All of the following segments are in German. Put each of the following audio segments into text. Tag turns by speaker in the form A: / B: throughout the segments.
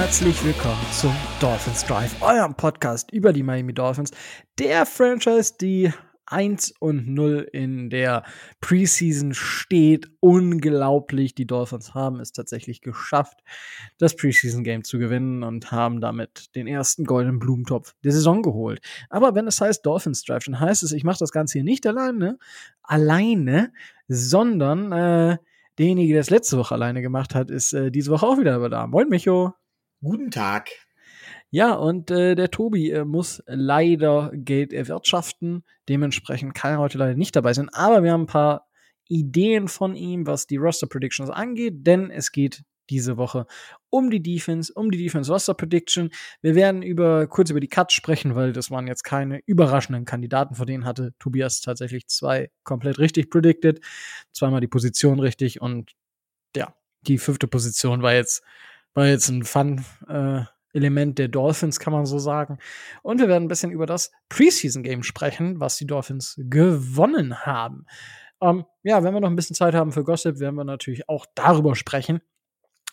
A: herzlich willkommen zum Dolphins Drive, eurem Podcast über die Miami Dolphins, der Franchise, die 1 und 0 in der Preseason steht. Unglaublich. Die Dolphins haben es tatsächlich geschafft, das Preseason Game zu gewinnen und haben damit den ersten goldenen Blumentopf der Saison geholt. Aber wenn es heißt Dolphins Drive, dann heißt es, ich mache das Ganze hier nicht alleine, alleine, sondern äh, derjenige, der es letzte Woche alleine gemacht hat, ist äh, diese Woche auch wieder da. Moin, Micho.
B: Guten Tag.
A: Ja, und äh, der Tobi äh, muss leider Geld erwirtschaften. Dementsprechend kann er heute leider nicht dabei sein. Aber wir haben ein paar Ideen von ihm, was die Roster Predictions angeht, denn es geht diese Woche um die Defense, um die Defense Roster Prediction. Wir werden über kurz über die Cuts sprechen, weil das waren jetzt keine überraschenden Kandidaten, vor denen hatte Tobias tatsächlich zwei komplett richtig predicted, zweimal die Position richtig und ja, die fünfte Position war jetzt war jetzt ein Fun äh, der Dolphins, kann man so sagen. Und wir werden ein bisschen über das Preseason-Game sprechen, was die Dolphins gewonnen haben. Ähm, ja, wenn wir noch ein bisschen Zeit haben für Gossip, werden wir natürlich auch darüber sprechen.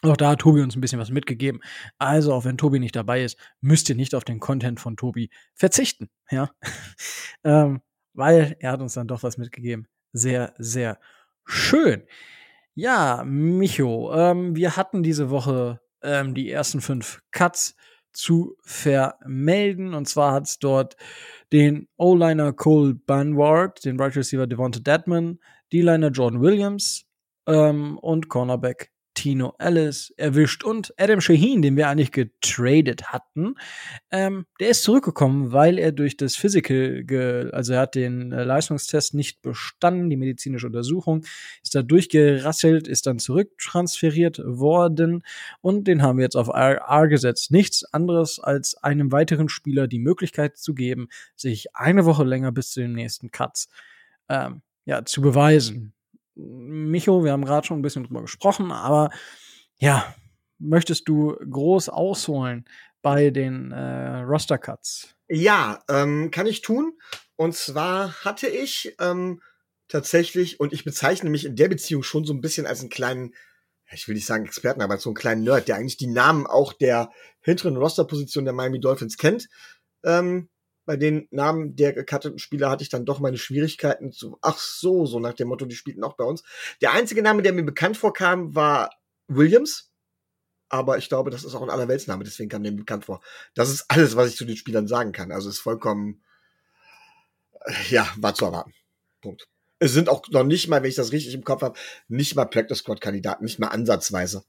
A: Auch da hat Tobi uns ein bisschen was mitgegeben. Also, auch wenn Tobi nicht dabei ist, müsst ihr nicht auf den Content von Tobi verzichten. Ja. ähm, weil er hat uns dann doch was mitgegeben. Sehr, sehr schön. Ja, Micho, ähm, wir hatten diese Woche ähm, die ersten fünf Cuts zu vermelden. Und zwar hat es dort den O-Liner Cole Banward, den Right Receiver Devonta Deadman, D-Liner Jordan Williams ähm, und Cornerback Tino Ellis erwischt und Adam Shaheen, den wir eigentlich getradet hatten, ähm, der ist zurückgekommen, weil er durch das Physical, also er hat den äh, Leistungstest nicht bestanden, die medizinische Untersuchung, ist da durchgerasselt, ist dann zurücktransferiert worden und den haben wir jetzt auf RR gesetzt. Nichts anderes als einem weiteren Spieler die Möglichkeit zu geben, sich eine Woche länger bis zu den nächsten Cuts ähm, ja, zu beweisen. Micho, wir haben gerade schon ein bisschen drüber gesprochen, aber ja, möchtest du groß ausholen bei den äh, Roster Cuts?
B: Ja, ähm, kann ich tun. Und zwar hatte ich ähm, tatsächlich, und ich bezeichne mich in der Beziehung schon so ein bisschen als einen kleinen, ich will nicht sagen Experten, aber so einen kleinen Nerd, der eigentlich die Namen auch der hinteren Rosterposition der Miami Dolphins kennt. Ähm, bei den Namen der gecutteten Spieler hatte ich dann doch meine Schwierigkeiten zu, ach so, so nach dem Motto, die spielten auch bei uns. Der einzige Name, der mir bekannt vorkam, war Williams. Aber ich glaube, das ist auch ein Allerweltsname, deswegen kam der mir bekannt vor. Das ist alles, was ich zu den Spielern sagen kann. Also ist vollkommen, äh, ja, war zu erwarten. Punkt. Es sind auch noch nicht mal, wenn ich das richtig im Kopf habe, nicht mal Practice Squad Kandidaten, nicht mal ansatzweise.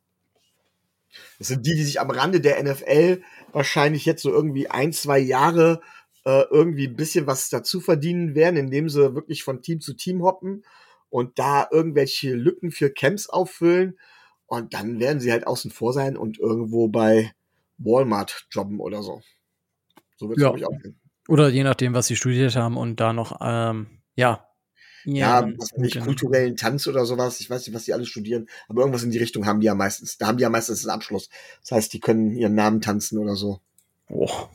B: Es sind die, die sich am Rande der NFL wahrscheinlich jetzt so irgendwie ein, zwei Jahre äh, irgendwie ein bisschen was dazu verdienen werden, indem sie wirklich von Team zu Team hoppen und da irgendwelche Lücken für Camps auffüllen. Und dann werden sie halt außen vor sein und irgendwo bei Walmart jobben oder so.
A: So wird es, ja. glaube ich, auch gehen. Oder je nachdem, was sie studiert haben und da noch, ähm, ja.
B: Ja, ja was nicht, kulturellen Tanz oder sowas. Ich weiß nicht, was die alle studieren, aber irgendwas in die Richtung haben die ja meistens. Da haben die ja meistens einen Abschluss. Das heißt, die können ihren Namen tanzen oder so.
A: Oh.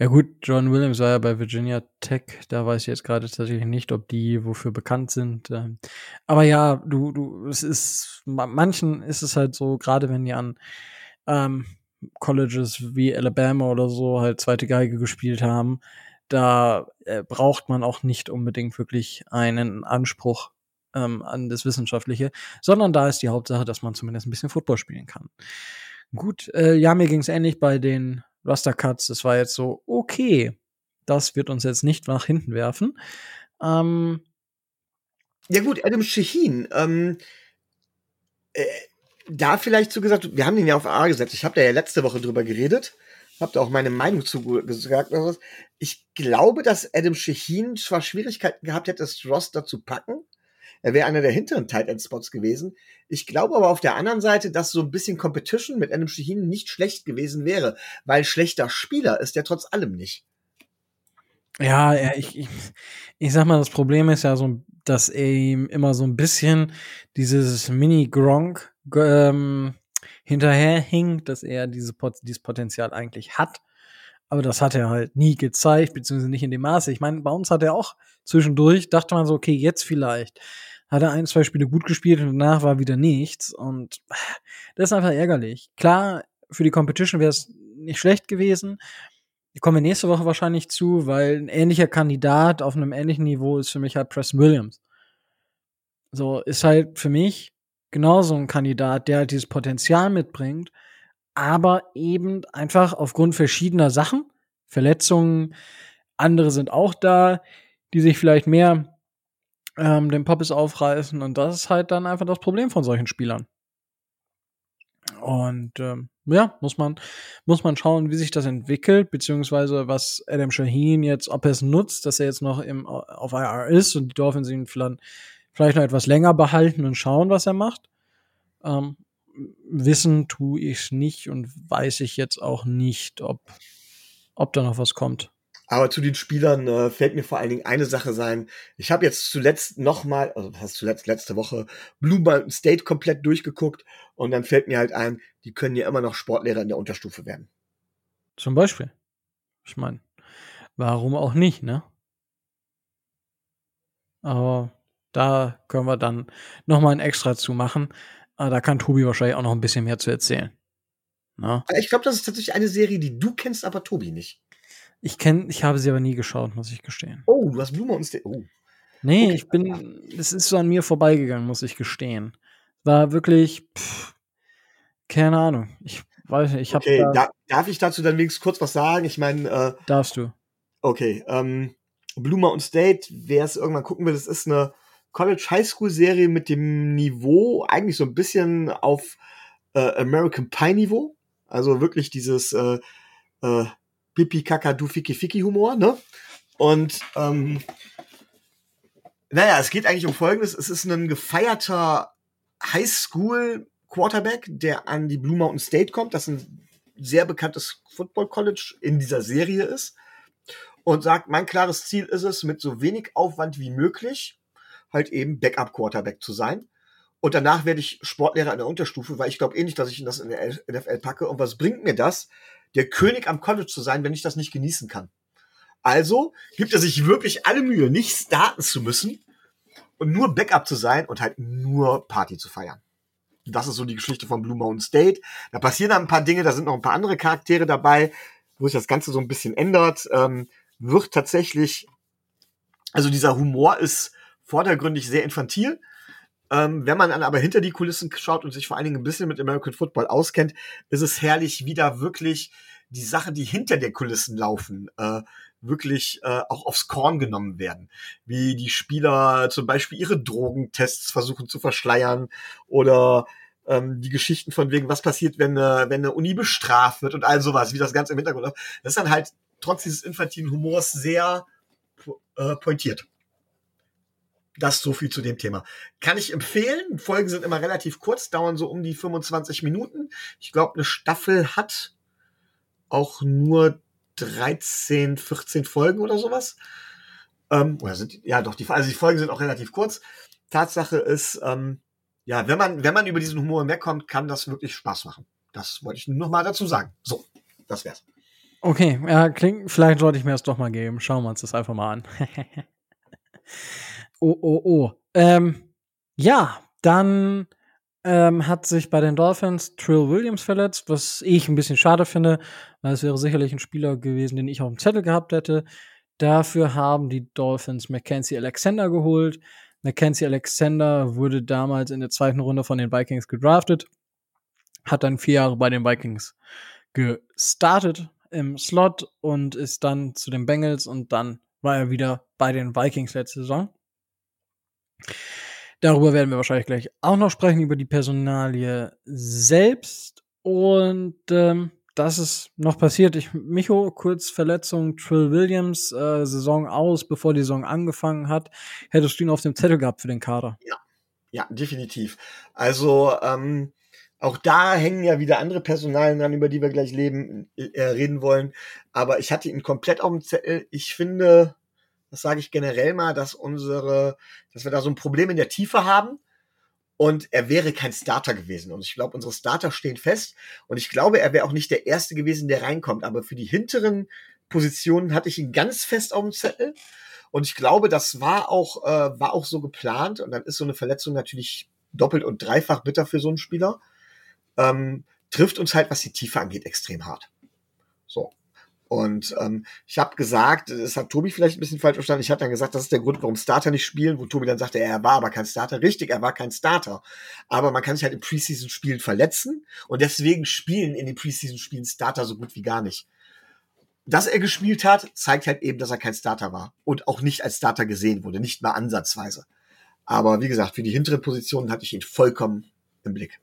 A: Ja gut, John Williams war ja bei Virginia Tech, da weiß ich jetzt gerade tatsächlich nicht, ob die wofür bekannt sind. Ähm. Aber ja, du, du, es ist, manchen ist es halt so, gerade wenn die an ähm, Colleges wie Alabama oder so halt zweite Geige gespielt haben, da äh, braucht man auch nicht unbedingt wirklich einen Anspruch ähm, an das Wissenschaftliche, sondern da ist die Hauptsache, dass man zumindest ein bisschen Football spielen kann. Gut, äh, ja, mir ging es ähnlich bei den Roster Cuts. Das war jetzt so, okay, das wird uns jetzt nicht nach hinten werfen. Ähm,
B: ja gut, Adam Shaheen, ähm, äh, da vielleicht so gesagt, wir haben den ja auf A gesetzt. Ich habe da ja letzte Woche drüber geredet, habe da auch meine Meinung zu gesagt. Ich glaube, dass Adam Shaheen zwar Schwierigkeiten gehabt hätte, das Roster zu packen, er wäre einer der hinteren Tight End Spots gewesen. Ich glaube aber auf der anderen Seite, dass so ein bisschen Competition mit einem Shaheen nicht schlecht gewesen wäre, weil schlechter Spieler ist er trotz allem nicht.
A: Ja, ja ich, ich, ich sag mal, das Problem ist ja so, dass er ihm immer so ein bisschen dieses Mini-Gronk ähm, hinterherhing, dass er diese, dieses Potenzial eigentlich hat. Aber das hat er halt nie gezeigt, beziehungsweise nicht in dem Maße. Ich meine, bei uns hat er auch zwischendurch, dachte man so, okay, jetzt vielleicht. hat er ein, zwei Spiele gut gespielt und danach war wieder nichts. Und das ist einfach ärgerlich. Klar, für die Competition wäre es nicht schlecht gewesen. Ich komme nächste Woche wahrscheinlich zu, weil ein ähnlicher Kandidat auf einem ähnlichen Niveau ist für mich halt Preston Williams. So, ist halt für mich genauso ein Kandidat, der halt dieses Potenzial mitbringt, aber eben einfach aufgrund verschiedener Sachen, Verletzungen, andere sind auch da, die sich vielleicht mehr ähm, den Poppes aufreißen und das ist halt dann einfach das Problem von solchen Spielern. Und ähm, ja, muss man, muss man schauen, wie sich das entwickelt, beziehungsweise was Adam Shaheen jetzt, ob er es nutzt, dass er jetzt noch im, auf IR ist und die Dolphins ihn vielleicht, noch etwas länger behalten und schauen, was er macht. Ähm, wissen tue ich es nicht und weiß ich jetzt auch nicht, ob, ob da noch was kommt.
B: Aber zu den Spielern äh, fällt mir vor allen Dingen eine Sache sein. Ich habe jetzt zuletzt nochmal, also was heißt zuletzt letzte Woche, Blue Mountain State komplett durchgeguckt und dann fällt mir halt ein, die können ja immer noch Sportlehrer in der Unterstufe werden.
A: Zum Beispiel. Ich meine, warum auch nicht, ne? Aber da können wir dann nochmal ein Extra zu machen. Aber da kann Tobi wahrscheinlich auch noch ein bisschen mehr zu erzählen.
B: Na? Ich glaube, das ist tatsächlich eine Serie, die du kennst, aber Tobi nicht.
A: Ich kenne, ich habe sie aber nie geschaut, muss ich gestehen.
B: Oh, du hast Blue Mountain State. Oh.
A: Nee, okay. ich bin, es ist so an mir vorbeigegangen, muss ich gestehen. War wirklich, pff, keine Ahnung. Ich weiß nicht, ich habe.
B: Okay, da, darf ich dazu dann wenigstens kurz was sagen? Ich meine. Äh,
A: Darfst du.
B: Okay, ähm, Blue Mountain State, wer es irgendwann gucken will, das ist eine College High School Serie mit dem Niveau eigentlich so ein bisschen auf äh, American Pie Niveau. Also wirklich dieses äh, äh, Pipi Kaka Du Fiki Fiki Humor, ne? Und ähm, naja, es geht eigentlich um Folgendes. Es ist ein gefeierter Highschool Quarterback, der an die Blue Mountain State kommt, das ein sehr bekanntes Football College in dieser Serie ist. Und sagt, mein klares Ziel ist es, mit so wenig Aufwand wie möglich halt eben Backup Quarterback zu sein. Und danach werde ich Sportlehrer in der Unterstufe, weil ich glaube eh nicht, dass ich das in der NFL packe. Und was bringt mir das, der König am College zu sein, wenn ich das nicht genießen kann? Also gibt er sich wirklich alle Mühe, nicht starten zu müssen und nur Backup zu sein und halt nur Party zu feiern. Das ist so die Geschichte von Blue Mountain State. Da passieren ein paar Dinge, da sind noch ein paar andere Charaktere dabei, wo sich das Ganze so ein bisschen ändert. Ähm, wird tatsächlich, also dieser Humor ist vordergründig sehr infantil. Ähm, wenn man dann aber hinter die Kulissen schaut und sich vor allen Dingen ein bisschen mit American Football auskennt, ist es herrlich, wie da wirklich die Sachen, die hinter der Kulissen laufen, äh, wirklich äh, auch aufs Korn genommen werden. Wie die Spieler zum Beispiel ihre Drogentests versuchen zu verschleiern oder ähm, die Geschichten von wegen, was passiert, wenn, äh, wenn eine Uni bestraft wird und all sowas, wie das Ganze im Hintergrund läuft. Das ist dann halt trotz dieses infantilen Humors sehr äh, pointiert. Das so viel zu dem Thema. Kann ich empfehlen. Folgen sind immer relativ kurz, dauern so um die 25 Minuten. Ich glaube, eine Staffel hat auch nur 13, 14 Folgen oder sowas. Ähm, oder sind, ja, doch, die, also die Folgen sind auch relativ kurz. Tatsache ist, ähm, ja, wenn man, wenn man über diesen Humor wegkommt, kann das wirklich Spaß machen. Das wollte ich nur noch mal dazu sagen. So, das wär's.
A: Okay, ja, klingt, vielleicht sollte ich mir das doch mal geben. Schauen wir uns das einfach mal an. Oh, oh, oh. Ähm, ja, dann ähm, hat sich bei den Dolphins Trill Williams verletzt, was ich ein bisschen schade finde, weil es wäre sicherlich ein Spieler gewesen, den ich auf dem Zettel gehabt hätte. Dafür haben die Dolphins Mackenzie Alexander geholt. Mackenzie Alexander wurde damals in der zweiten Runde von den Vikings gedraftet, hat dann vier Jahre bei den Vikings gestartet im Slot und ist dann zu den Bengals und dann war er wieder bei den Vikings letzte Saison. Darüber werden wir wahrscheinlich gleich auch noch sprechen, über die Personalie selbst. Und ähm, das ist noch passiert. Ich, Micho, kurz Verletzung, Trill Williams, äh, Saison aus, bevor die Saison angefangen hat. Hättest du ihn auf dem Zettel gehabt für den Kader?
B: Ja, ja, definitiv. Also, ähm, auch da hängen ja wieder andere Personalien dran, über die wir gleich leben, äh, reden wollen. Aber ich hatte ihn komplett auf dem Zettel. Ich finde, das sage ich generell mal, dass unsere, dass wir da so ein Problem in der Tiefe haben. Und er wäre kein Starter gewesen. Und ich glaube, unsere Starter stehen fest. Und ich glaube, er wäre auch nicht der Erste gewesen, der reinkommt. Aber für die hinteren Positionen hatte ich ihn ganz fest auf dem Zettel. Und ich glaube, das war auch, äh, war auch so geplant. Und dann ist so eine Verletzung natürlich doppelt und dreifach bitter für so einen Spieler. Ähm, trifft uns halt, was die Tiefe angeht, extrem hart. Und ähm, ich habe gesagt, das hat Tobi vielleicht ein bisschen falsch verstanden. Ich hatte dann gesagt, das ist der Grund, warum Starter nicht spielen, wo Tobi dann sagte, er war aber kein Starter. Richtig, er war kein Starter. Aber man kann sich halt in Preseason-Spielen verletzen und deswegen spielen in den Preseason-Spielen Starter so gut wie gar nicht. Dass er gespielt hat, zeigt halt eben, dass er kein Starter war und auch nicht als Starter gesehen wurde, nicht mal ansatzweise. Aber wie gesagt, für die hinteren Positionen hatte ich ihn vollkommen im Blick.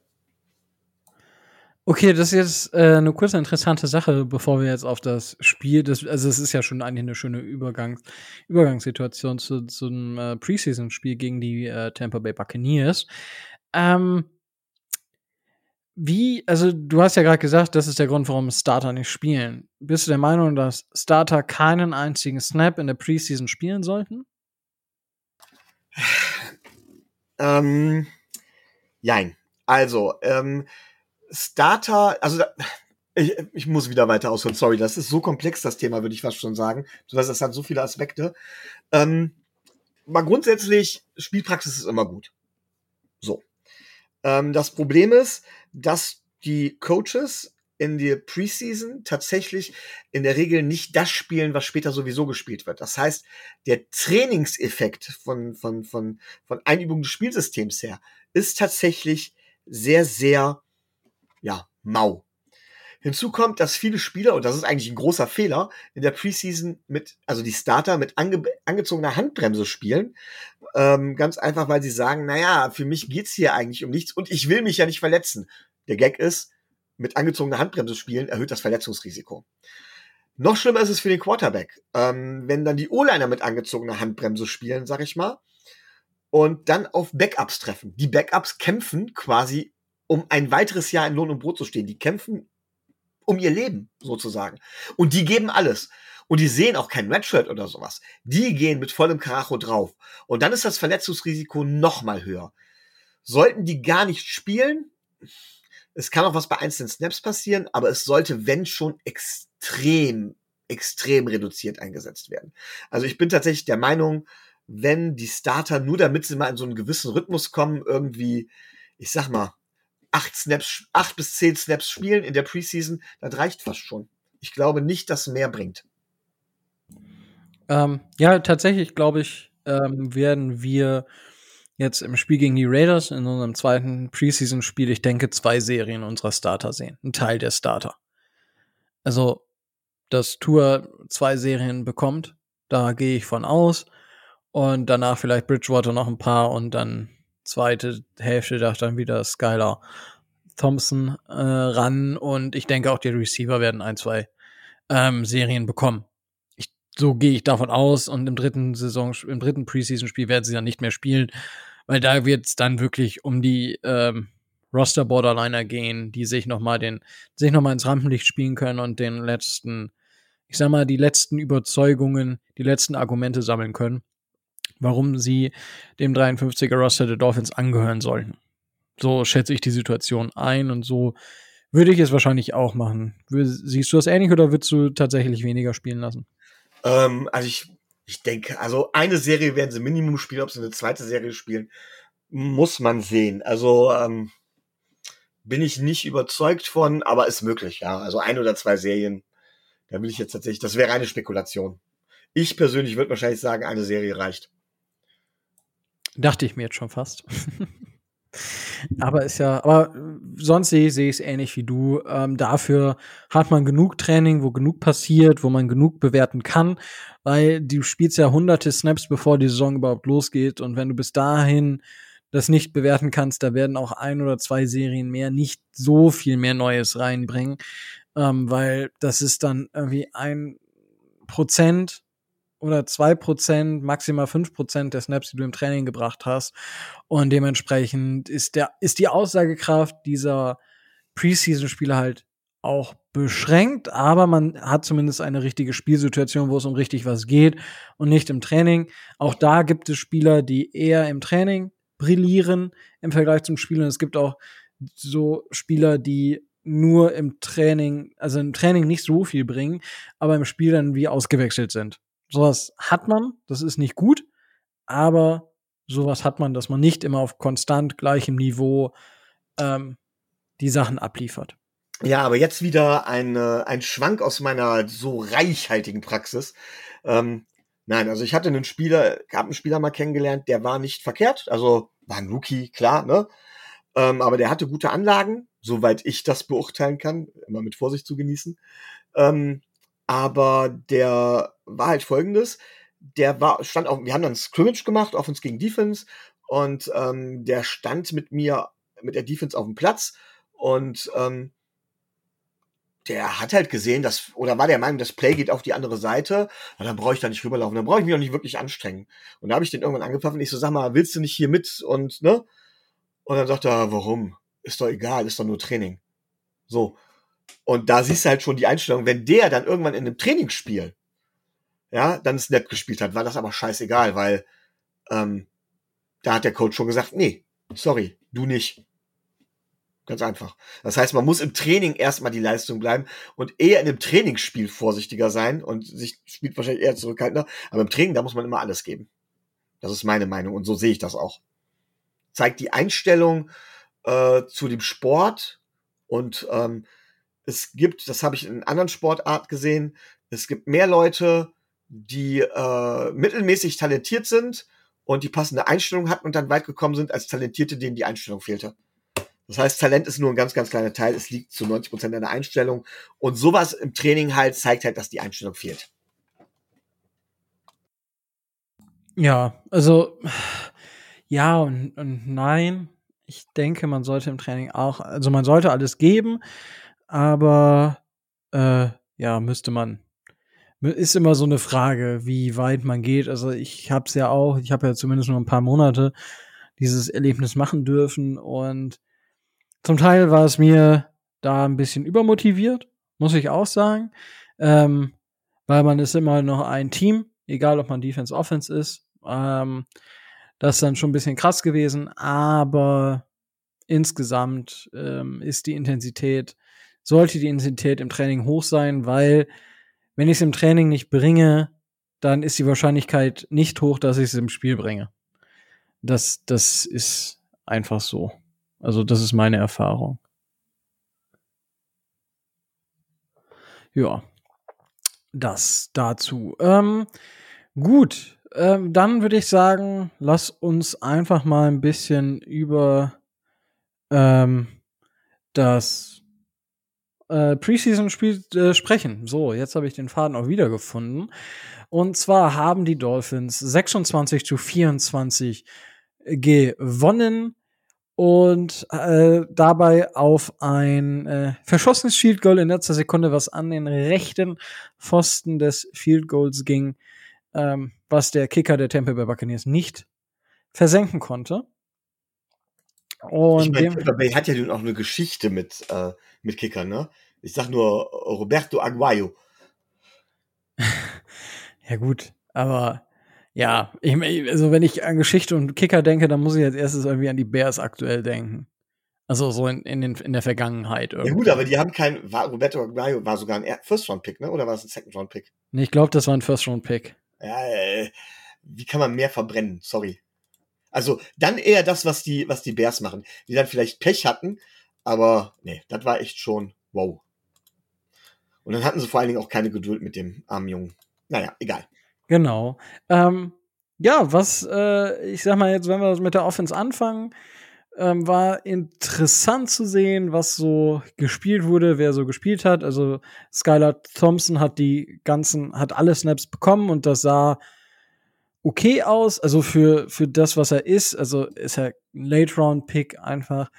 A: Okay, das ist jetzt äh, eine kurze interessante Sache, bevor wir jetzt auf das Spiel, das, also es ist ja schon eigentlich eine schöne Übergangs, Übergangssituation zu, zu einem äh, Preseason-Spiel gegen die äh, Tampa Bay Buccaneers. Ähm, wie, also du hast ja gerade gesagt, das ist der Grund, warum Starter nicht spielen. Bist du der Meinung, dass Starter keinen einzigen Snap in der Preseason spielen sollten?
B: Ähm, jein. Also, ähm, Starter, also ich, ich muss wieder weiter ausholen, sorry, das ist so komplex, das Thema, würde ich fast schon sagen. Du weißt, das hat so viele Aspekte. Ähm, mal grundsätzlich, Spielpraxis ist immer gut. So. Ähm, das Problem ist, dass die Coaches in der Preseason tatsächlich in der Regel nicht das spielen, was später sowieso gespielt wird. Das heißt, der Trainingseffekt von, von, von, von Einübung des Spielsystems her ist tatsächlich sehr, sehr ja, mau. Hinzu kommt, dass viele Spieler, und das ist eigentlich ein großer Fehler, in der Preseason mit, also die Starter mit ange, angezogener Handbremse spielen. Ähm, ganz einfach, weil sie sagen, naja, für mich geht's hier eigentlich um nichts und ich will mich ja nicht verletzen. Der Gag ist, mit angezogener Handbremse spielen erhöht das Verletzungsrisiko. Noch schlimmer ist es für den Quarterback. Ähm, wenn dann die O-Liner mit angezogener Handbremse spielen, sag ich mal, und dann auf Backups treffen. Die Backups kämpfen quasi um ein weiteres Jahr in Lohn und Brot zu stehen. Die kämpfen um ihr Leben sozusagen. Und die geben alles. Und die sehen auch kein Redshirt oder sowas. Die gehen mit vollem Karacho drauf. Und dann ist das Verletzungsrisiko noch mal höher. Sollten die gar nicht spielen, es kann auch was bei einzelnen Snaps passieren, aber es sollte, wenn schon, extrem, extrem reduziert eingesetzt werden. Also ich bin tatsächlich der Meinung, wenn die Starter nur damit sie mal in so einen gewissen Rhythmus kommen, irgendwie, ich sag mal, acht Snaps, acht bis zehn Snaps spielen in der Preseason, das reicht fast schon. Ich glaube nicht, dass mehr bringt.
A: Ähm, ja, tatsächlich glaube ich, ähm, werden wir jetzt im Spiel gegen die Raiders in unserem zweiten Preseason-Spiel, ich denke, zwei Serien unserer Starter sehen. Ein Teil der Starter. Also, dass Tour zwei Serien bekommt, da gehe ich von aus. Und danach vielleicht Bridgewater noch ein paar und dann zweite Hälfte da dann wieder Skylar Thompson äh, ran. Und ich denke auch die Receiver werden ein, zwei ähm, Serien bekommen. Ich, so gehe ich davon aus. Und im dritten Saison, im dritten Preseason-Spiel werden sie dann nicht mehr spielen, weil da wird es dann wirklich um die ähm, Roster Borderliner gehen, die sich noch mal den sich noch ins Rampenlicht spielen können und den letzten, ich sag mal, die letzten Überzeugungen, die letzten Argumente sammeln können warum sie dem 53er Roster der Dolphins angehören sollten. So schätze ich die Situation ein und so würde ich es wahrscheinlich auch machen. Siehst du das ähnlich oder würdest du tatsächlich weniger spielen lassen?
B: Ähm, also ich, ich denke, also eine Serie werden sie Minimum spielen, ob sie eine zweite Serie spielen, muss man sehen. Also ähm, bin ich nicht überzeugt von, aber ist möglich, ja. Also ein oder zwei Serien, da will ich jetzt tatsächlich, das wäre eine Spekulation. Ich persönlich würde wahrscheinlich sagen, eine Serie reicht.
A: Dachte ich mir jetzt schon fast. aber ist ja, aber sonst sehe seh ich es ähnlich wie du. Ähm, dafür hat man genug Training, wo genug passiert, wo man genug bewerten kann, weil du spielst ja hunderte Snaps, bevor die Saison überhaupt losgeht. Und wenn du bis dahin das nicht bewerten kannst, da werden auch ein oder zwei Serien mehr nicht so viel mehr Neues reinbringen, ähm, weil das ist dann irgendwie ein Prozent oder zwei Prozent, maximal fünf Prozent der Snaps, die du im Training gebracht hast. Und dementsprechend ist der, ist die Aussagekraft dieser Preseason-Spiele halt auch beschränkt, aber man hat zumindest eine richtige Spielsituation, wo es um richtig was geht und nicht im Training. Auch da gibt es Spieler, die eher im Training brillieren im Vergleich zum Spiel und es gibt auch so Spieler, die nur im Training, also im Training nicht so viel bringen, aber im Spiel dann wie ausgewechselt sind. Sowas hat man, das ist nicht gut, aber sowas hat man, dass man nicht immer auf konstant gleichem Niveau ähm, die Sachen abliefert.
B: Ja, aber jetzt wieder ein, äh, ein Schwank aus meiner so reichhaltigen Praxis. Ähm, nein, also ich hatte einen Spieler, habe einen Spieler mal kennengelernt, der war nicht verkehrt, also war ein Rookie, klar, ne? Ähm, aber der hatte gute Anlagen, soweit ich das beurteilen kann, immer mit Vorsicht zu genießen. Ähm, aber der war halt folgendes, der war, stand auf, wir haben dann Scrimmage gemacht, Offense gegen Defense, und ähm, der stand mit mir, mit der Defense auf dem Platz und ähm, der hat halt gesehen, dass, oder war der Meinung, das Play geht auf die andere Seite, ja, dann brauche ich da nicht rüberlaufen, dann brauche ich mich auch nicht wirklich anstrengen. Und da habe ich den irgendwann angepfiffen und ich so, sag mal, willst du nicht hier mit und, ne? Und dann sagt er, warum? Ist doch egal, ist doch nur Training. So. Und da siehst du halt schon die Einstellung, wenn der dann irgendwann in einem Trainingsspiel, ja, dann Snap gespielt hat, war das aber scheißegal, weil ähm, da hat der Coach schon gesagt, nee, sorry, du nicht. Ganz einfach. Das heißt, man muss im Training erstmal die Leistung bleiben und eher in einem Trainingsspiel vorsichtiger sein und sich spielt wahrscheinlich eher zurückhaltender. Aber im Training, da muss man immer alles geben. Das ist meine Meinung und so sehe ich das auch. Zeigt die Einstellung äh, zu dem Sport und ähm, es gibt, das habe ich in anderen Sportarten gesehen, es gibt mehr Leute, die äh, mittelmäßig talentiert sind und die passende Einstellung hatten und dann weit gekommen sind, als Talentierte, denen die Einstellung fehlte. Das heißt, Talent ist nur ein ganz, ganz kleiner Teil. Es liegt zu 90 Prozent an der Einstellung. Und sowas im Training halt zeigt halt, dass die Einstellung fehlt.
A: Ja, also ja und, und nein. Ich denke, man sollte im Training auch, also man sollte alles geben, aber äh, ja, müsste man. Ist immer so eine Frage, wie weit man geht. Also ich habe es ja auch, ich habe ja zumindest nur ein paar Monate dieses Erlebnis machen dürfen und zum Teil war es mir da ein bisschen übermotiviert, muss ich auch sagen. Ähm, weil man ist immer noch ein Team, egal ob man Defense, Offense ist. Ähm, das ist dann schon ein bisschen krass gewesen, aber insgesamt ähm, ist die Intensität, sollte die Intensität im Training hoch sein, weil wenn ich es im Training nicht bringe, dann ist die Wahrscheinlichkeit nicht hoch, dass ich es im Spiel bringe. Das, das ist einfach so. Also das ist meine Erfahrung. Ja, das dazu. Ähm, gut, ähm, dann würde ich sagen, lass uns einfach mal ein bisschen über ähm, das äh, Preseason-Spiel äh, sprechen. So, jetzt habe ich den Faden auch wiedergefunden. Und zwar haben die Dolphins 26 zu 24 gewonnen und äh, dabei auf ein äh, verschossenes Field Goal in letzter Sekunde, was an den rechten Pfosten des Field Goals ging, ähm, was der Kicker der Tampa Bay Buccaneers nicht versenken konnte.
B: Und ich mein, Bay hat ja nun auch eine Geschichte mit, äh, mit Kickern, ne? Ich sag nur Roberto Aguayo.
A: ja gut, aber ja, ich, also wenn ich an Geschichte und Kicker denke, dann muss ich als erstes irgendwie an die Bears aktuell denken. Also so in, in, den, in der Vergangenheit.
B: Irgendwie. Ja gut, aber die haben kein, war, Roberto Aguayo war sogar ein First-Round-Pick, ne? Oder war es ein Second-Round-Pick?
A: Nee, ich glaube, das war ein First-Round-Pick.
B: Ja, äh, wie kann man mehr verbrennen? Sorry. Also dann eher das, was die, was die Bears machen. Die dann vielleicht Pech hatten, aber nee, das war echt schon wow. Und dann hatten sie vor allen Dingen auch keine Geduld mit dem armen Jungen. Naja, egal.
A: Genau. Ähm, ja, was, äh, ich sag mal jetzt, wenn wir mit der Offense anfangen, ähm, war interessant zu sehen, was so gespielt wurde, wer so gespielt hat. Also Skylar Thompson hat die ganzen, hat alle Snaps bekommen und das sah okay aus. Also für, für das, was er ist, also ist er ein Late-Round-Pick einfach,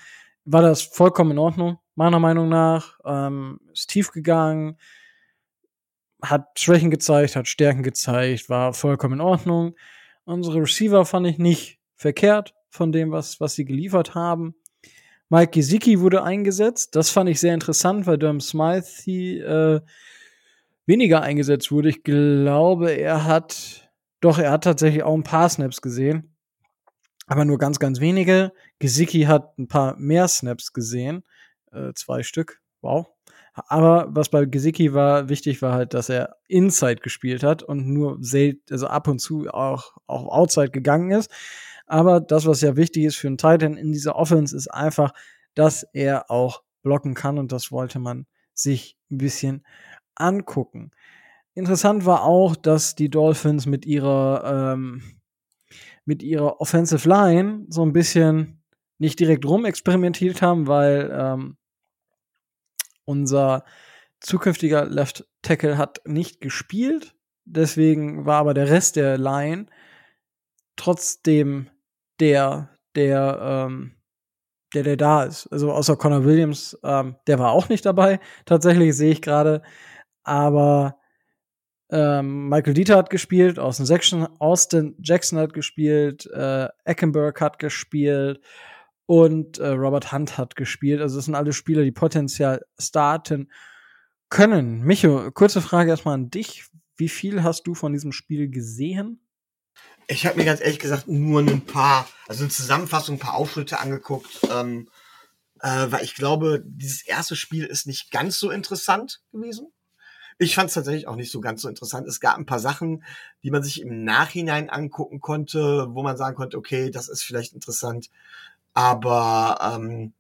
A: war das vollkommen in Ordnung, meiner Meinung nach. Ähm, ist tief gegangen, hat Schwächen gezeigt, hat Stärken gezeigt, war vollkommen in Ordnung. Unsere Receiver fand ich nicht verkehrt von dem, was, was sie geliefert haben. Mike Gesicki wurde eingesetzt. Das fand ich sehr interessant, weil Durham Smythe äh, weniger eingesetzt wurde. Ich glaube, er hat, doch, er hat tatsächlich auch ein paar Snaps gesehen. Aber nur ganz, ganz wenige. Gesicki hat ein paar mehr Snaps gesehen. Äh, zwei Stück, wow. Aber was bei Gesicki war, wichtig war halt, dass er Inside gespielt hat und nur selten, also ab und zu auch, auch Outside gegangen ist. Aber das, was ja wichtig ist für einen Titan in dieser Offense, ist einfach, dass er auch blocken kann und das wollte man sich ein bisschen angucken. Interessant war auch, dass die Dolphins mit ihrer ähm, mit ihrer Offensive Line so ein bisschen nicht direkt rumexperimentiert haben, weil ähm, unser zukünftiger Left Tackle hat nicht gespielt. Deswegen war aber der Rest der Line trotzdem der, der, ähm, der, der da ist. Also außer Connor Williams, ähm, der war auch nicht dabei. Tatsächlich sehe ich gerade. Aber ähm, Michael Dieter hat gespielt, Austin Jackson, Austin Jackson hat gespielt, äh, Eckenberg hat gespielt und äh, Robert Hunt hat gespielt. Also das sind alle Spieler, die potenziell starten können. Micho, kurze Frage erstmal an dich. Wie viel hast du von diesem Spiel gesehen?
B: Ich habe mir ganz ehrlich gesagt nur ein paar, also eine Zusammenfassung, ein paar Aufschnitte angeguckt, ähm, äh, weil ich glaube, dieses erste Spiel ist nicht ganz so interessant gewesen. Ich fand es tatsächlich auch nicht so ganz so interessant. Es gab ein paar Sachen, die man sich im Nachhinein angucken konnte, wo man sagen konnte, okay, das ist vielleicht interessant. Aber ähm,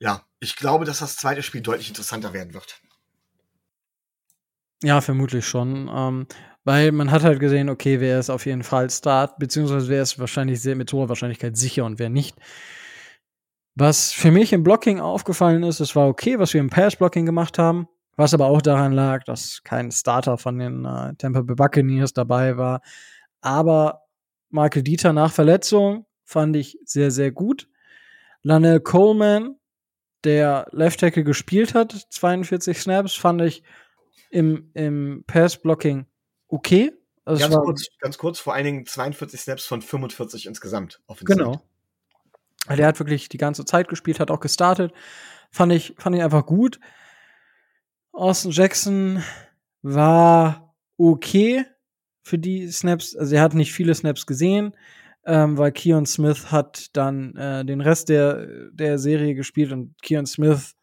B: ja, ich glaube, dass das zweite Spiel deutlich interessanter werden wird.
A: Ja, vermutlich schon. Ähm, weil man hat halt gesehen, okay, wer ist auf jeden Fall Start, beziehungsweise wer ist wahrscheinlich sehr mit hoher Wahrscheinlichkeit sicher und wer nicht. Was für mich im Blocking aufgefallen ist, es war okay, was wir im Pass-Blocking gemacht haben, was aber auch daran lag, dass kein Starter von den äh, Tampa Bay Buccaneers dabei war. Aber Michael Dieter nach Verletzung fand ich sehr, sehr gut. Lanel Coleman, der Left Tackle gespielt hat, 42 Snaps, fand ich im, im Pass-Blocking okay.
B: Also ganz, kurz, ganz kurz, vor allen Dingen 42 Snaps von 45 insgesamt.
A: Genau. Der hat wirklich die ganze Zeit gespielt, hat auch gestartet. Fand ich, fand ich einfach gut. Austin Jackson war okay für die Snaps. Also er hat nicht viele Snaps gesehen ähm, weil Keon Smith hat dann äh, den Rest der, der Serie gespielt und Keon Smith,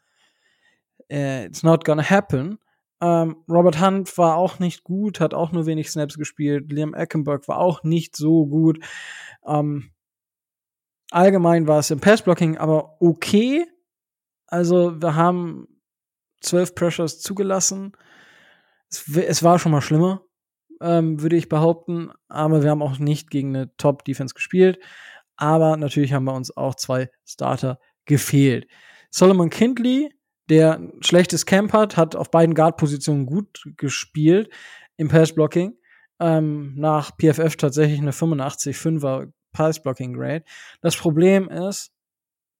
A: äh, it's not gonna happen. Ähm, Robert Hunt war auch nicht gut, hat auch nur wenig Snaps gespielt. Liam Eckenberg war auch nicht so gut. Ähm, allgemein war es im Passblocking aber okay. Also wir haben zwölf Pressures zugelassen. Es, es war schon mal schlimmer ähm, würde ich behaupten. Aber wir haben auch nicht gegen eine Top-Defense gespielt. Aber natürlich haben bei uns auch zwei Starter gefehlt. Solomon Kindley, der ein schlechtes Camp hat, hat auf beiden Guard-Positionen gut gespielt im Pass-Blocking. Ähm, nach PFF tatsächlich eine 85-5er Pass-Blocking-Grade. Das Problem ist,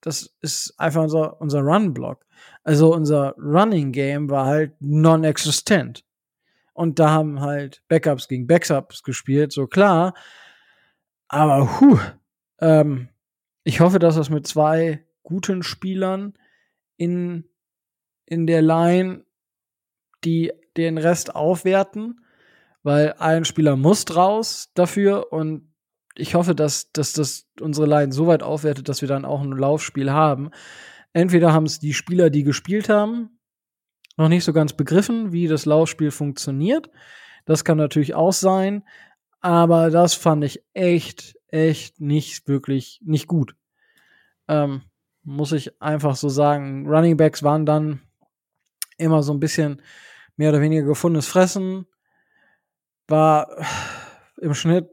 A: das ist einfach unser, unser Run-Block. Also unser Running-Game war halt non-existent. Und da haben halt Backups gegen Backups gespielt, so klar. Aber huh, ähm, ich hoffe, dass das mit zwei guten Spielern in, in der Line, die den Rest aufwerten, weil ein Spieler muss raus dafür und ich hoffe, dass, dass das unsere Line so weit aufwertet, dass wir dann auch ein Laufspiel haben. Entweder haben es die Spieler, die gespielt haben, noch nicht so ganz begriffen, wie das Laufspiel funktioniert. Das kann natürlich auch sein, aber das fand ich echt, echt nicht wirklich nicht gut. Ähm, muss ich einfach so sagen. Running Backs waren dann immer so ein bisschen mehr oder weniger gefundenes Fressen. War im Schnitt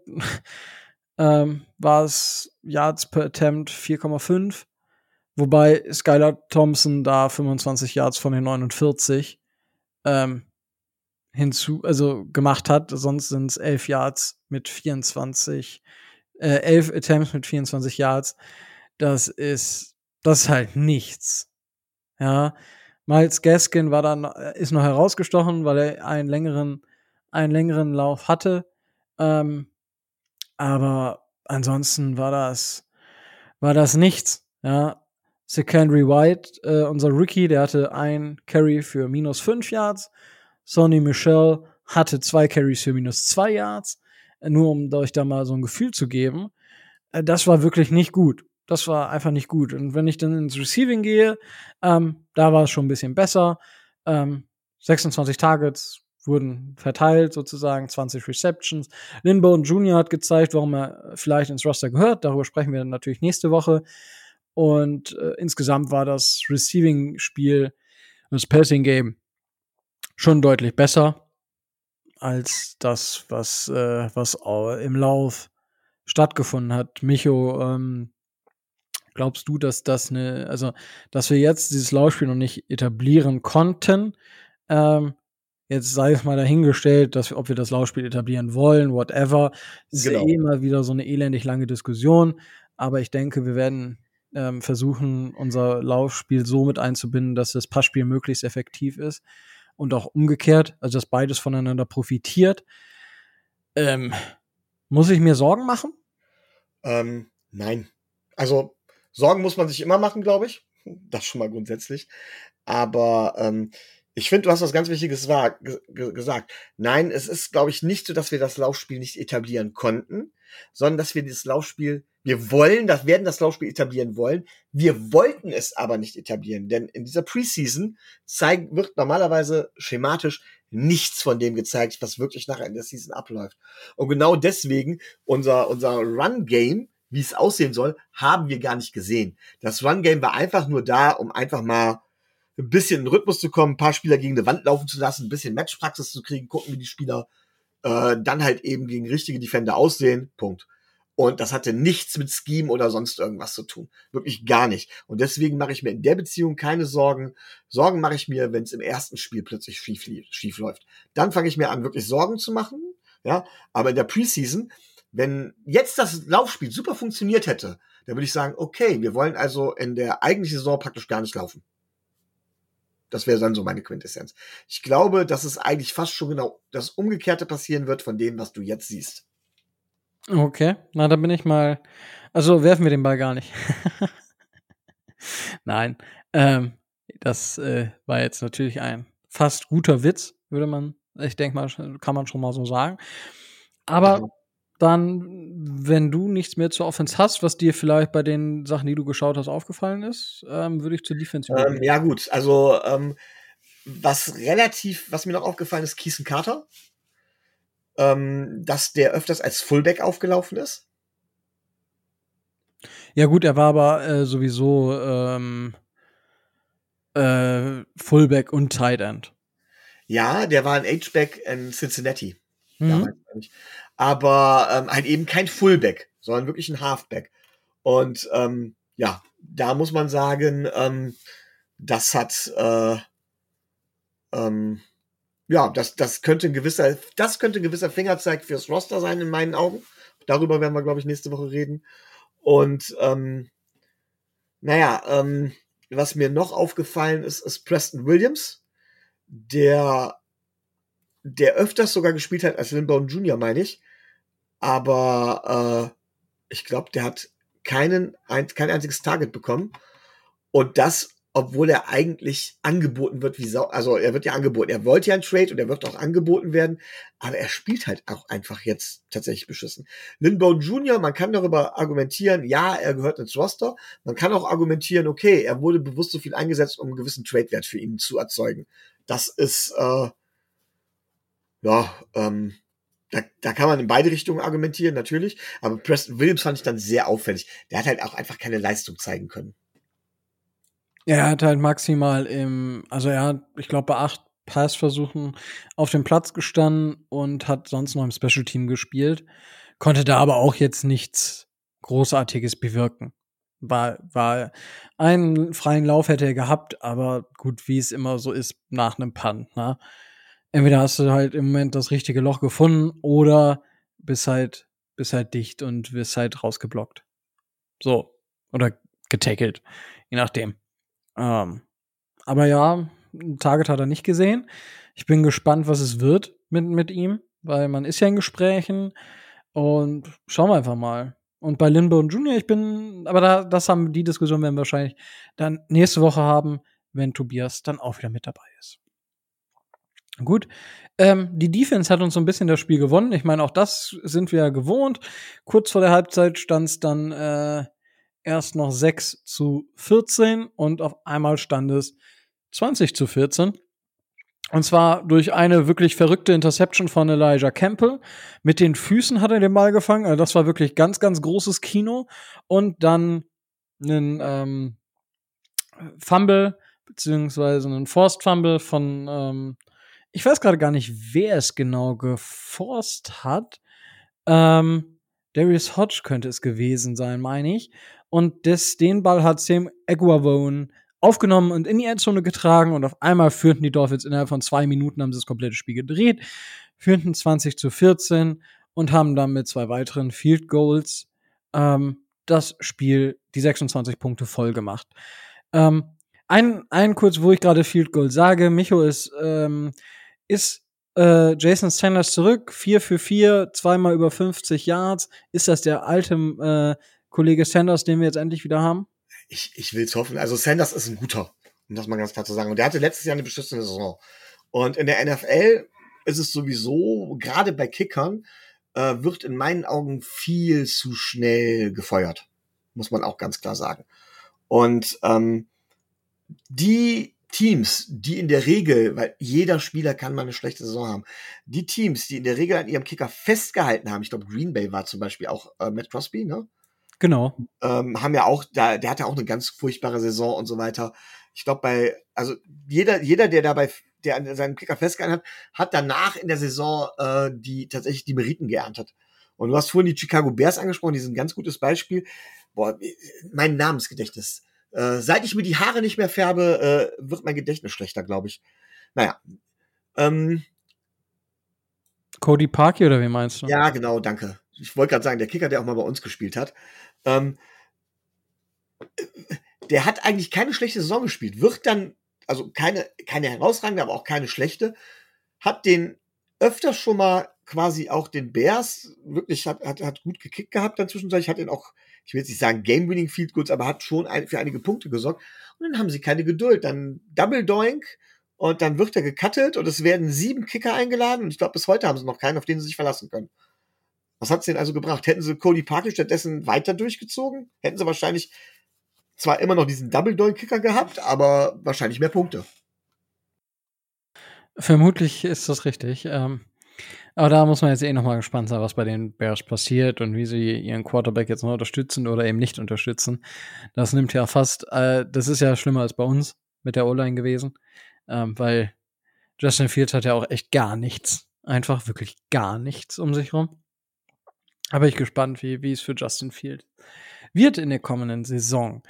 A: ähm, war es Yards per Attempt 4,5. Wobei Skylar Thompson da 25 Yards von den 49 ähm, hinzu, also gemacht hat. Sonst sind es 11 Yards mit 24, äh, 11 Attempts mit 24 Yards. Das ist, das ist halt nichts. Ja. Miles Gaskin war dann, äh, ist noch herausgestochen, weil er einen längeren, einen längeren Lauf hatte. Ähm, aber ansonsten war das, war das nichts. Ja, Secondary White, äh, unser Rookie, der hatte ein Carry für minus 5 Yards. Sonny Michel hatte zwei Carries für minus 2 Yards. Äh, nur um euch da mal so ein Gefühl zu geben. Äh, das war wirklich nicht gut. das war einfach nicht gut. Und wenn ich dann ins Receiving gehe, ähm, da war es schon ein bisschen besser. Ähm, 26 Targets wurden verteilt, sozusagen 20 Receptions. Linbone Jr. hat gezeigt, warum er vielleicht ins Roster gehört. Darüber sprechen wir natürlich nächste Woche. Und äh, insgesamt war das Receiving-Spiel, das Passing-Game schon deutlich besser als das, was, äh, was im Lauf stattgefunden hat. Micho, ähm, glaubst du, dass das eine, also, dass wir jetzt dieses Laufspiel noch nicht etablieren konnten? Ähm, jetzt sei es mal dahingestellt, dass wir, ob wir das Laufspiel etablieren wollen, whatever. Das genau. ist ja eh immer wieder so eine elendig lange Diskussion. Aber ich denke, wir werden ähm, versuchen, unser Laufspiel so mit einzubinden, dass das Passspiel möglichst effektiv ist und auch umgekehrt, also dass beides voneinander profitiert. Ähm, muss ich mir Sorgen machen?
B: Ähm, nein. Also Sorgen muss man sich immer machen, glaube ich. Das schon mal grundsätzlich. Aber ähm, ich finde, du hast was ganz Wichtiges war, gesagt. Nein, es ist, glaube ich, nicht so, dass wir das Laufspiel nicht etablieren konnten, sondern dass wir dieses Laufspiel, wir wollen, das werden das Laufspiel etablieren wollen. Wir wollten es aber nicht etablieren, denn in dieser Preseason zeigt, wird normalerweise schematisch nichts von dem gezeigt, was wirklich nachher in der Season abläuft. Und genau deswegen unser, unser Run-Game, wie es aussehen soll, haben wir gar nicht gesehen. Das Run-Game war einfach nur da, um einfach mal ein bisschen in Rhythmus zu kommen, ein paar Spieler gegen eine Wand laufen zu lassen, ein bisschen Matchpraxis zu kriegen, gucken, wie die Spieler äh, dann halt eben gegen richtige Defender aussehen. Punkt. Und das hatte nichts mit Scheme oder sonst irgendwas zu tun. Wirklich gar nicht. Und deswegen mache ich mir in der Beziehung keine Sorgen. Sorgen mache ich mir, wenn es im ersten Spiel plötzlich schief, schief läuft. Dann fange ich mir an, wirklich Sorgen zu machen. Ja, aber in der Preseason, wenn jetzt das Laufspiel super funktioniert hätte, dann würde ich sagen, okay, wir wollen also in der eigentlichen Saison praktisch gar nicht laufen. Das wäre dann so meine Quintessenz. Ich glaube, dass es eigentlich fast schon genau das Umgekehrte passieren wird von dem, was du jetzt siehst.
A: Okay, na, da bin ich mal. Also werfen wir den Ball gar nicht. Nein, ähm, das äh, war jetzt natürlich ein fast guter Witz, würde man, ich denke mal, kann man schon mal so sagen. Aber dann, wenn du nichts mehr zur Offense hast, was dir vielleicht bei den Sachen, die du geschaut hast, aufgefallen ist, ähm, würde ich zur Defense
B: ähm, Ja, gut. Also, ähm, was relativ, was mir noch aufgefallen ist, Kiesen Carter. Ähm, dass der öfters als Fullback aufgelaufen ist.
A: Ja, gut, er war aber äh, sowieso ähm, äh, Fullback und Tight End.
B: Ja, der war ein H-Back in Cincinnati. Mhm. Damals, aber ähm, halt eben kein Fullback, sondern wirklich ein Halfback. Und ähm, ja, da muss man sagen, ähm, das hat äh, ähm, ja, das, das könnte ein gewisser, das könnte ein gewisser Fingerzeig fürs Roster sein in meinen Augen. Darüber werden wir, glaube ich, nächste Woche reden. Und ähm, naja, ähm, was mir noch aufgefallen ist, ist Preston Williams, der der öfters sogar gespielt hat als Lindbaum Jr., meine ich. Aber äh, ich glaube, der hat keinen, ein, kein einziges Target bekommen. Und das, obwohl er eigentlich angeboten wird wie Sau. Also er wird ja angeboten. Er wollte ja ein Trade und er wird auch angeboten werden. Aber er spielt halt auch einfach jetzt tatsächlich beschissen. Lindbaum Jr., man kann darüber argumentieren, ja, er gehört ins Roster. Man kann auch argumentieren, okay, er wurde bewusst so viel eingesetzt, um einen gewissen Trade-Wert für ihn zu erzeugen. Das ist, äh, ja, ähm, da, da kann man in beide Richtungen argumentieren, natürlich. Aber Preston Williams fand ich dann sehr auffällig. Der hat halt auch einfach keine Leistung zeigen können.
A: Er hat halt maximal im, also er hat, ich glaube, bei acht Passversuchen auf dem Platz gestanden und hat sonst noch im Special Team gespielt. Konnte da aber auch jetzt nichts Großartiges bewirken. War, war einen freien Lauf hätte er gehabt, aber gut, wie es immer so ist nach einem Punt, ne? Entweder hast du halt im Moment das richtige Loch gefunden oder bist halt, bist halt dicht und wirst halt rausgeblockt. So. Oder getackelt. Je nachdem. Ähm, aber ja, Target hat er nicht gesehen. Ich bin gespannt, was es wird mit, mit ihm, weil man ist ja in Gesprächen und schauen wir einfach mal. Und bei Lindbone Jr., ich bin, aber da, das haben, die Diskussion werden wir wahrscheinlich dann nächste Woche haben, wenn Tobias dann auch wieder mit dabei ist. Gut. Ähm, die Defense hat uns so ein bisschen das Spiel gewonnen. Ich meine, auch das sind wir ja gewohnt. Kurz vor der Halbzeit stand es dann äh, erst noch 6 zu 14 und auf einmal stand es 20 zu 14. Und zwar durch eine wirklich verrückte Interception von Elijah Campbell. Mit den Füßen hat er den Ball gefangen. Also das war wirklich ganz, ganz großes Kino. Und dann einen ähm, Fumble, beziehungsweise einen Forced Fumble von, ähm, ich weiß gerade gar nicht, wer es genau geforst hat. Ähm, Darius Hodge könnte es gewesen sein, meine ich. Und des, den Ball hat Sam Eguavone aufgenommen und in die Endzone getragen und auf einmal führten die Dolphins innerhalb von zwei Minuten, haben sie das komplette Spiel gedreht, führten 20 zu 14 und haben dann mit zwei weiteren Field Goals ähm, das Spiel, die 26 Punkte voll gemacht. Ähm, ein, ein kurz, wo ich gerade Field Goal sage, Micho ist, ähm, ist äh, Jason Sanders zurück, 4 für 4, zweimal über 50 Yards. Ist das der alte äh, Kollege Sanders, den wir jetzt endlich wieder haben?
B: ich, ich will es hoffen. Also Sanders ist ein guter, um das mal ganz klar zu sagen. Und der hatte letztes Jahr eine beschissene Saison. Und in der NFL ist es sowieso, gerade bei Kickern, äh, wird in meinen Augen viel zu schnell gefeuert. Muss man auch ganz klar sagen. Und ähm, die Teams, die in der Regel, weil jeder Spieler kann mal eine schlechte Saison haben, die Teams, die in der Regel an ihrem Kicker festgehalten haben, ich glaube Green Bay war zum Beispiel auch äh, Matt Crosby, ne?
A: Genau.
B: Ähm, haben ja auch, da, der hatte auch eine ganz furchtbare Saison und so weiter. Ich glaube, bei, also jeder, jeder, der dabei, der an seinem Kicker festgehalten hat, hat danach in der Saison äh, die tatsächlich die Meriten geerntet. Und du hast vorhin die Chicago Bears angesprochen, die sind ein ganz gutes Beispiel. Boah, mein Namensgedächtnis. Äh, seit ich mir die Haare nicht mehr färbe, äh, wird mein Gedächtnis schlechter, glaube ich. Naja. Ähm,
A: Cody Parkey oder wie meinst du?
B: Ja, genau, danke. Ich wollte gerade sagen, der Kicker, der auch mal bei uns gespielt hat. Ähm, der hat eigentlich keine schlechte Saison gespielt, wird dann, also keine, keine herausragende, aber auch keine schlechte, hat den öfter schon mal quasi auch den Bears wirklich hat, hat, hat gut gekickt gehabt dann zwischenzeitlich, hat ihn auch, ich will jetzt nicht sagen Game-Winning Field Goals, aber hat schon ein, für einige Punkte gesorgt. Und dann haben sie keine Geduld. Dann Double Doink und dann wird er gecuttet und es werden sieben Kicker eingeladen und ich glaube, bis heute haben sie noch keinen, auf den sie sich verlassen können. Was hat es denn also gebracht? Hätten sie Cody Parker stattdessen weiter durchgezogen? Hätten sie wahrscheinlich zwar immer noch diesen Double-Doink-Kicker gehabt, aber wahrscheinlich mehr Punkte.
A: Vermutlich ist das richtig. Ähm, aber da muss man jetzt eh nochmal gespannt sein, was bei den Bears passiert und wie sie ihren Quarterback jetzt noch unterstützen oder eben nicht unterstützen. Das nimmt ja fast, äh, das ist ja schlimmer als bei uns mit der O-Line gewesen, ähm, weil Justin Fields hat ja auch echt gar nichts. Einfach wirklich gar nichts um sich rum. Aber ich gespannt, wie, wie es für Justin Field wird in der kommenden Saison.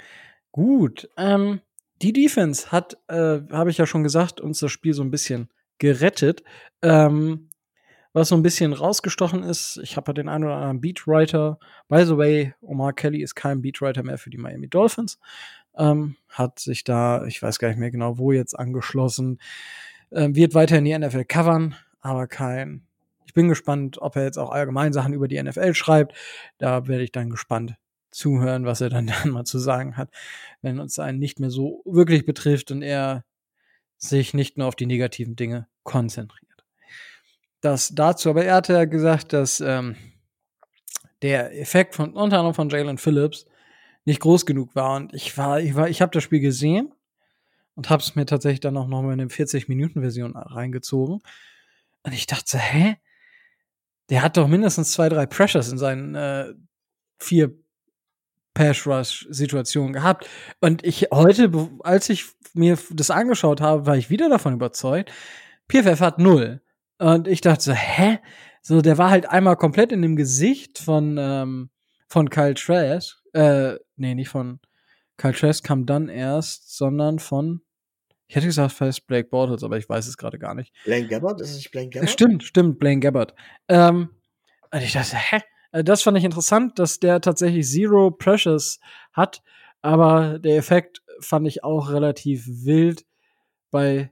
A: Gut, ähm, die Defense hat, äh, habe ich ja schon gesagt, uns das Spiel so ein bisschen gerettet. Ähm, was so ein bisschen rausgestochen ist, ich habe ja den einen oder anderen Beatwriter. By the way, Omar Kelly ist kein Beatwriter mehr für die Miami Dolphins. Ähm, hat sich da, ich weiß gar nicht mehr genau wo jetzt angeschlossen. Ähm, wird weiter in die NFL covern, aber kein bin gespannt, ob er jetzt auch allgemein Sachen über die NFL schreibt. Da werde ich dann gespannt zuhören, was er dann, dann mal zu sagen hat, wenn uns einen nicht mehr so wirklich betrifft und er sich nicht nur auf die negativen Dinge konzentriert. Das dazu, aber er hatte ja gesagt, dass ähm, der Effekt von unter anderem von Jalen Phillips nicht groß genug war und ich war, ich war, ich habe das Spiel gesehen und habe es mir tatsächlich dann auch noch mal in eine 40 Minuten Version reingezogen und ich dachte, hä, der hat doch mindestens zwei, drei Pressures in seinen äh, vier Pass Rush Situationen gehabt. Und ich heute, als ich mir das angeschaut habe, war ich wieder davon überzeugt, PFF hat null. Und ich dachte so, hä? So, der war halt einmal komplett in dem Gesicht von, ähm, von Kyle Trash. Äh, nee, nicht von Kyle Trash kam dann erst, sondern von ich hätte gesagt fast Blake Bortles, aber ich weiß es gerade gar nicht.
B: Blaine Gabbard? Ist es nicht Blaine Gabbard?
A: Stimmt, stimmt, Blaine Gabbard. Ähm, und ich dachte, hä? Äh, das fand ich interessant, dass der tatsächlich Zero Pressures hat, aber der Effekt fand ich auch relativ wild bei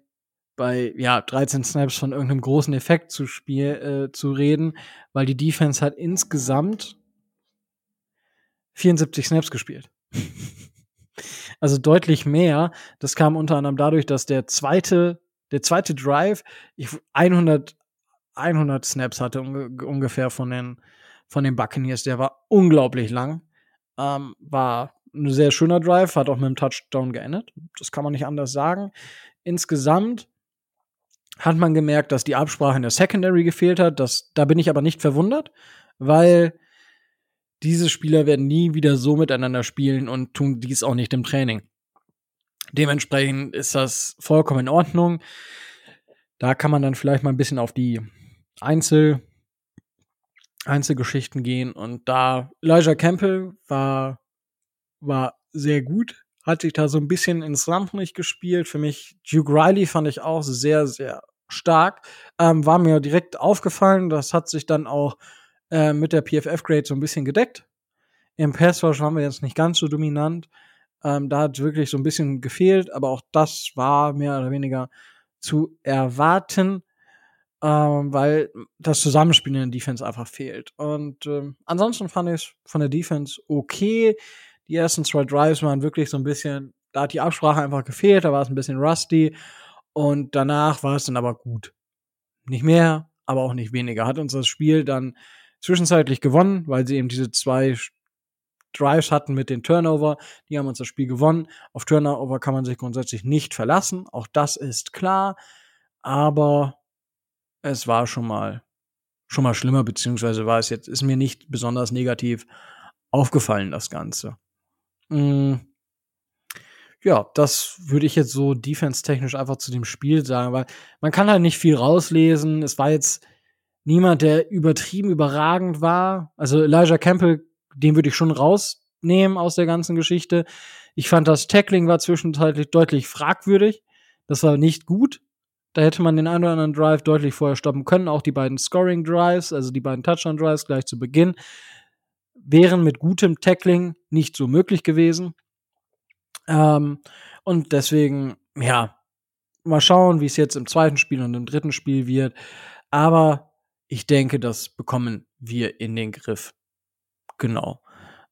A: bei ja 13 Snaps von irgendeinem großen Effekt zu spiel, äh, zu reden, weil die Defense hat insgesamt 74 Snaps gespielt. Also deutlich mehr. Das kam unter anderem dadurch, dass der zweite, der zweite Drive 100, 100 Snaps hatte ungefähr von den, von den Buccaneers. Der war unglaublich lang. Ähm, war ein sehr schöner Drive, hat auch mit einem Touchdown geendet. Das kann man nicht anders sagen. Insgesamt hat man gemerkt, dass die Absprache in der Secondary gefehlt hat. Das, da bin ich aber nicht verwundert, weil diese Spieler werden nie wieder so miteinander spielen und tun dies auch nicht im Training. Dementsprechend ist das vollkommen in Ordnung. Da kann man dann vielleicht mal ein bisschen auf die Einzel Einzelgeschichten gehen und da Elijah Campbell war war sehr gut, hat sich da so ein bisschen ins Rampenlicht gespielt. Für mich Duke Riley fand ich auch sehr sehr stark. Ähm, war mir direkt aufgefallen, das hat sich dann auch äh, mit der PFF-Grade so ein bisschen gedeckt. Im Passwash waren wir jetzt nicht ganz so dominant. Ähm, da hat wirklich so ein bisschen gefehlt, aber auch das war mehr oder weniger zu erwarten, ähm, weil das Zusammenspiel in der Defense einfach fehlt. Und ähm, ansonsten fand ich es von der Defense okay. Die ersten zwei Drives waren wirklich so ein bisschen, da hat die Absprache einfach gefehlt, da war es ein bisschen rusty. Und danach war es dann aber gut. Nicht mehr, aber auch nicht weniger. Hat uns das Spiel dann zwischenzeitlich gewonnen, weil sie eben diese zwei Drives hatten mit den Turnover. Die haben uns das Spiel gewonnen. Auf Turnover kann man sich grundsätzlich nicht verlassen. Auch das ist klar. Aber es war schon mal, schon mal schlimmer, beziehungsweise war es jetzt, ist mir nicht besonders negativ aufgefallen, das Ganze. Mm. Ja, das würde ich jetzt so defense-technisch einfach zu dem Spiel sagen, weil man kann halt nicht viel rauslesen. Es war jetzt niemand, der übertrieben überragend war. Also Elijah Campbell den würde ich schon rausnehmen aus der ganzen Geschichte. Ich fand, das Tackling war zwischenzeitlich deutlich fragwürdig. Das war nicht gut. Da hätte man den einen oder anderen Drive deutlich vorher stoppen können. Auch die beiden Scoring Drives, also die beiden Touchdown Drives gleich zu Beginn, wären mit gutem Tackling nicht so möglich gewesen. Ähm, und deswegen, ja, mal schauen, wie es jetzt im zweiten Spiel und im dritten Spiel wird. Aber ich denke, das bekommen wir in den Griff. Genau.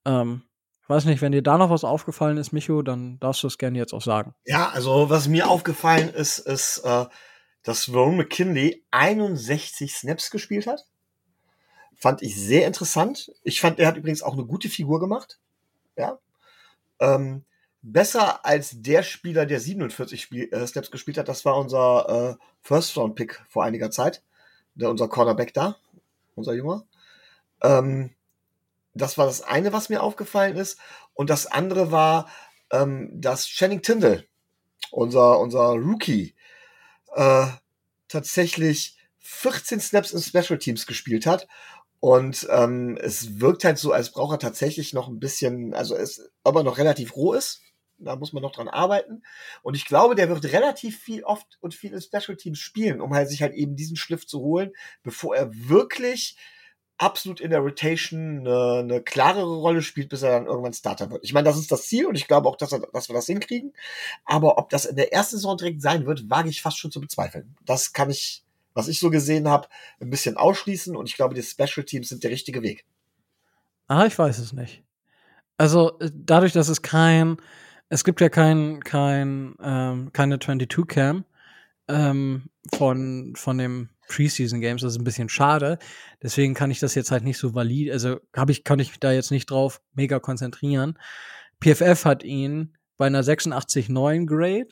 A: Ähm, ich weiß nicht, wenn dir da noch was aufgefallen ist, Micho, dann darfst du es gerne jetzt auch sagen.
B: Ja, also was mir aufgefallen ist, ist, äh, dass Ron McKinley 61 Snaps gespielt hat. Fand ich sehr interessant. Ich fand, er hat übrigens auch eine gute Figur gemacht. Ja. Ähm, besser als der Spieler, der 47 Spiel, äh, Snaps gespielt hat. Das war unser äh, First-Round-Pick vor einiger Zeit. Der, unser Cornerback da. Unser Junge. Ähm, das war das eine, was mir aufgefallen ist. Und das andere war, ähm, dass Channing Tindall, unser, unser Rookie, äh, tatsächlich 14 Snaps in Special Teams gespielt hat. Und ähm, es wirkt halt so, als braucht er tatsächlich noch ein bisschen, also es, ob er noch relativ roh ist, da muss man noch dran arbeiten. Und ich glaube, der wird relativ viel oft und viel in Special Teams spielen, um halt sich halt eben diesen Schliff zu holen, bevor er wirklich absolut in der Rotation eine, eine klarere Rolle spielt, bis er dann irgendwann Starter wird. Ich meine, das ist das Ziel und ich glaube auch, dass, er, dass wir das hinkriegen. Aber ob das in der ersten Saison direkt sein wird, wage ich fast schon zu bezweifeln. Das kann ich, was ich so gesehen habe, ein bisschen ausschließen und ich glaube, die Special Teams sind der richtige Weg.
A: Ah, ich weiß es nicht. Also äh, dadurch, dass es kein, es gibt ja kein, kein, ähm, keine 22 Cam ähm, von von dem Preseason Games. Das ist ein bisschen schade. Deswegen kann ich das jetzt halt nicht so valid, also habe ich, kann ich da jetzt nicht drauf mega konzentrieren. PFF hat ihn bei einer 86,9 Grade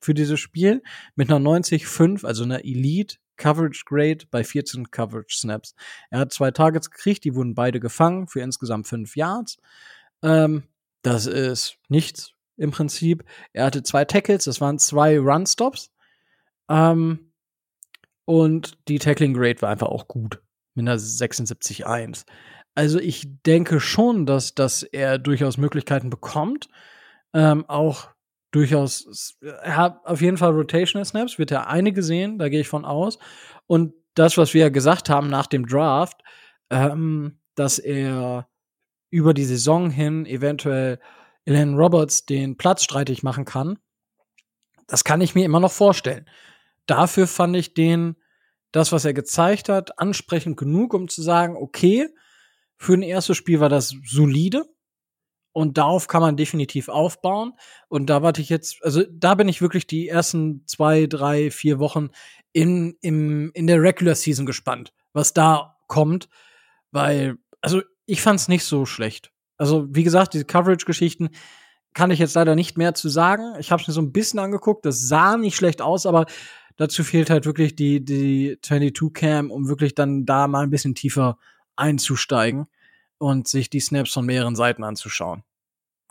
A: für dieses Spiel mit einer 90,5, also einer Elite Coverage Grade bei 14 Coverage Snaps. Er hat zwei Targets gekriegt, die wurden beide gefangen für insgesamt fünf Yards. Ähm, das ist nichts im Prinzip. Er hatte zwei Tackles, das waren zwei Run Stops. Ähm, und die Tackling Grade war einfach auch gut. Mit einer 76,1. Also ich denke schon, dass, dass er durchaus Möglichkeiten bekommt. Ähm, auch durchaus, er hat auf jeden Fall Rotational Snaps, wird er einige sehen, da gehe ich von aus. Und das, was wir ja gesagt haben nach dem Draft, ähm, dass er über die Saison hin eventuell Ellen Roberts den Platz streitig machen kann, das kann ich mir immer noch vorstellen dafür fand ich den, das, was er gezeigt hat, ansprechend genug, um zu sagen, okay, für ein erstes Spiel war das solide. Und darauf kann man definitiv aufbauen. Und da warte ich jetzt, also da bin ich wirklich die ersten zwei, drei, vier Wochen in, im, in der Regular Season gespannt, was da kommt. Weil, also ich fand's nicht so schlecht. Also, wie gesagt, diese Coverage-Geschichten kann ich jetzt leider nicht mehr zu sagen. Ich habe es mir so ein bisschen angeguckt, das sah nicht schlecht aus, aber dazu fehlt halt wirklich die, die 22-Cam, um wirklich dann da mal ein bisschen tiefer einzusteigen und sich die Snaps von mehreren Seiten anzuschauen.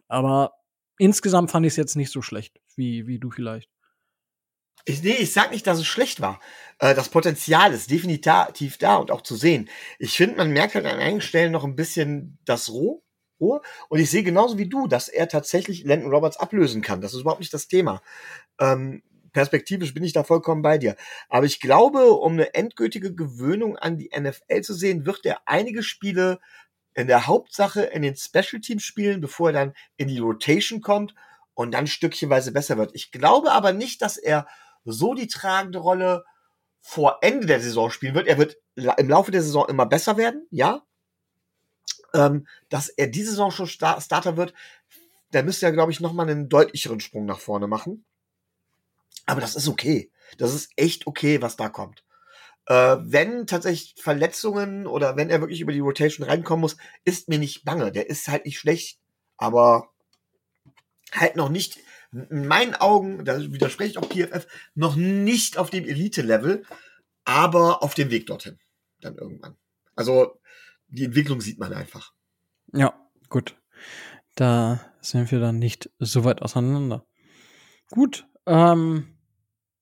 A: Aber insgesamt fand ich es jetzt nicht so schlecht, wie, wie du vielleicht.
B: Ich, nee, ich sag nicht, dass es schlecht war. Äh, das Potenzial ist definitiv da und auch zu sehen. Ich finde, man merkt halt an einigen Stellen noch ein bisschen das Roh. Roh. Und ich sehe genauso wie du, dass er tatsächlich Landon Roberts ablösen kann. Das ist überhaupt nicht das Thema. Ähm, perspektivisch bin ich da vollkommen bei dir. Aber ich glaube, um eine endgültige Gewöhnung an die NFL zu sehen, wird er einige Spiele in der Hauptsache in den Special Teams spielen, bevor er dann in die Rotation kommt und dann stückchenweise besser wird. Ich glaube aber nicht, dass er so die tragende Rolle vor Ende der Saison spielen wird. Er wird im Laufe der Saison immer besser werden, ja. Ähm, dass er diese Saison schon Starter wird, da müsste er, glaube ich, nochmal einen deutlicheren Sprung nach vorne machen. Aber das ist okay. Das ist echt okay, was da kommt. Äh, wenn tatsächlich Verletzungen oder wenn er wirklich über die Rotation reinkommen muss, ist mir nicht bange. Der ist halt nicht schlecht, aber halt noch nicht, in meinen Augen, da widerspreche ich auch PFF, noch nicht auf dem Elite-Level, aber auf dem Weg dorthin. Dann irgendwann. Also die Entwicklung sieht man einfach.
A: Ja, gut. Da sind wir dann nicht so weit auseinander. Gut, ähm,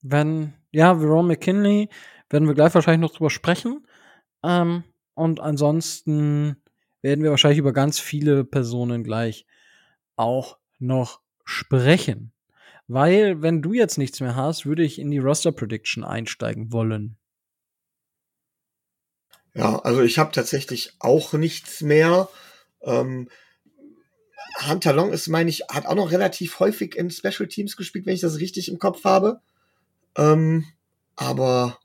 A: wenn, ja, Veron McKinley werden wir gleich wahrscheinlich noch drüber sprechen. Ähm, und ansonsten werden wir wahrscheinlich über ganz viele Personen gleich auch noch sprechen. Weil, wenn du jetzt nichts mehr hast, würde ich in die Roster Prediction einsteigen wollen.
B: Ja, also ich habe tatsächlich auch nichts mehr. Ähm, Hunter Long ist, meine ich, hat auch noch relativ häufig in Special Teams gespielt, wenn ich das richtig im Kopf habe. Ähm, aber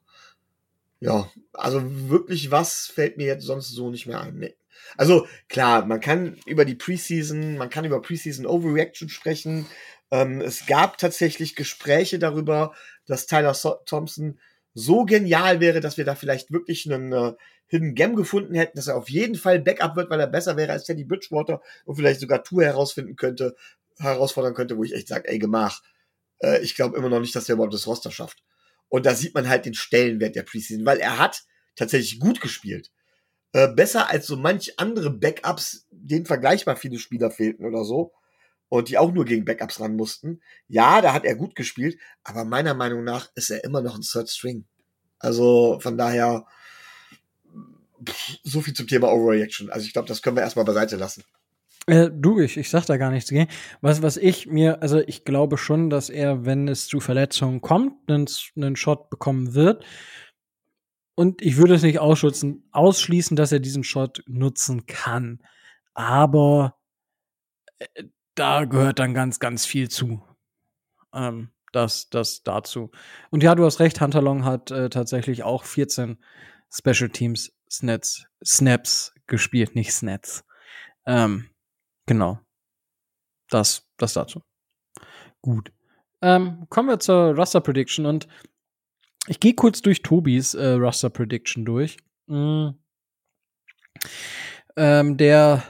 B: ja, also wirklich was fällt mir jetzt sonst so nicht mehr ein. Nee. Also klar, man kann über die Preseason, man kann über Preseason Overreaction sprechen. Ähm, es gab tatsächlich Gespräche darüber, dass Tyler so Thompson so genial wäre, dass wir da vielleicht wirklich einen äh, Hidden Gem gefunden hätten, dass er auf jeden Fall Backup wird, weil er besser wäre als Teddy Bridgewater und vielleicht sogar Tour herausfinden könnte, herausfordern könnte, wo ich echt sage, ey, gemach. Äh, ich glaube immer noch nicht, dass er überhaupt das Roster schafft. Und da sieht man halt den Stellenwert der Preseason, weil er hat tatsächlich gut gespielt. Äh, besser als so manch andere Backups, denen vergleichbar viele Spieler fehlten oder so. Und die auch nur gegen Backups ran mussten. Ja, da hat er gut gespielt, aber meiner Meinung nach ist er immer noch ein Third String. Also von daher, so viel zum Thema Overreaction. Also ich glaube, das können wir erstmal beiseite lassen.
A: Äh, du, ich, ich sag da gar nichts gegen. Was, was ich mir, also ich glaube schon, dass er, wenn es zu Verletzungen kommt, einen, einen Shot bekommen wird. Und ich würde es nicht ausschützen, ausschließen, dass er diesen Shot nutzen kann. Aber äh, da gehört dann ganz, ganz viel zu. Ähm, das, das dazu. Und ja, du hast recht, Hunter Long hat äh, tatsächlich auch 14 Special Teams Snaps, Snaps gespielt, nicht Snaps. Ähm, Genau. Das, das dazu. Gut. Ähm, kommen wir zur Raster Prediction und ich gehe kurz durch Tobis äh, Raster Prediction durch. Mhm. Ähm, der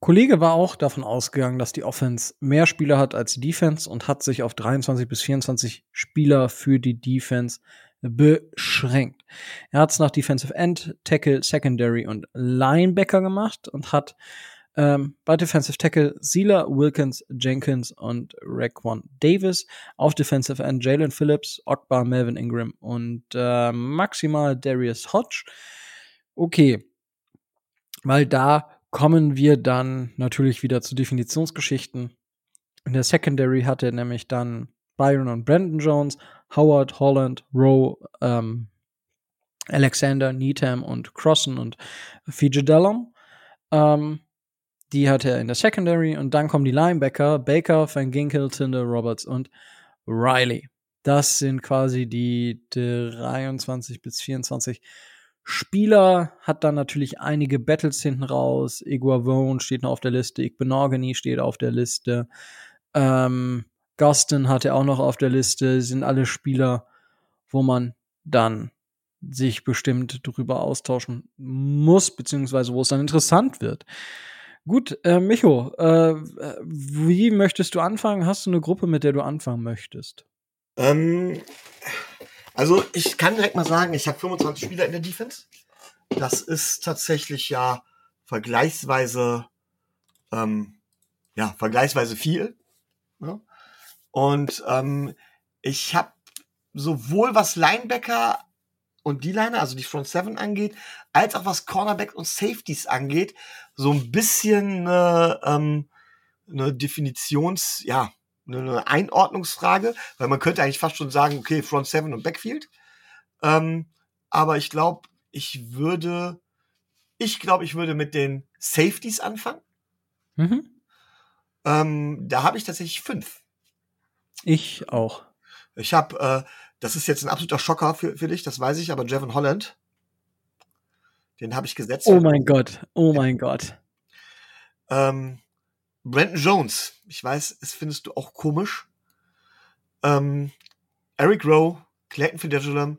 A: Kollege war auch davon ausgegangen, dass die Offense mehr Spieler hat als die Defense und hat sich auf 23 bis 24 Spieler für die Defense beschränkt. Er hat es nach Defensive End, Tackle, Secondary und Linebacker gemacht und hat ähm, bei Defensive Tackle Sila, Wilkins, Jenkins und Raquan Davis. Auf Defensive End Jalen Phillips, Ogbar, Melvin Ingram und äh, maximal Darius Hodge. Okay, weil da kommen wir dann natürlich wieder zu Definitionsgeschichten. In der Secondary hat er nämlich dann Byron und Brandon Jones, Howard, Holland, Rowe, ähm, Alexander, Needham und Crossen und Fiji Dallum. Ähm, die hat er in der Secondary und dann kommen die Linebacker Baker, Van Ginkel, Tinder, Roberts und Riley. Das sind quasi die 23 bis 24 Spieler. Hat dann natürlich einige Battles hinten raus. Iguavone steht noch auf der Liste. Igbenogany steht auf der Liste. Ähm, Gustin hat er auch noch auf der Liste. Sind alle Spieler, wo man dann sich bestimmt drüber austauschen muss, beziehungsweise wo es dann interessant wird. Gut, äh, Micho, äh, wie möchtest du anfangen? Hast du eine Gruppe, mit der du anfangen möchtest?
B: Ähm, also ich kann direkt mal sagen, ich habe 25 Spieler in der Defense. Das ist tatsächlich ja vergleichsweise, ähm, ja, vergleichsweise viel. Ja? Und ähm, ich habe sowohl was Linebacker und D-Liner, also die Front Seven angeht, als auch was Cornerback und Safeties angeht, so ein bisschen äh, ähm, eine Definitions, ja, eine Einordnungsfrage, weil man könnte eigentlich fast schon sagen, okay, Front Seven und Backfield. Ähm, aber ich glaube, ich würde, ich glaube, ich würde mit den Safeties anfangen. Mhm. Ähm, da habe ich tatsächlich fünf.
A: Ich auch.
B: Ich habe, äh, das ist jetzt ein absoluter Schocker für, für dich, das weiß ich, aber Jevon Holland, den habe ich gesetzt.
A: Oh mein Gott, oh mein Gott.
B: Ähm, Brandon Jones, ich weiß, es findest du auch komisch. Ähm, Eric Rowe, Clayton Fitzgerald,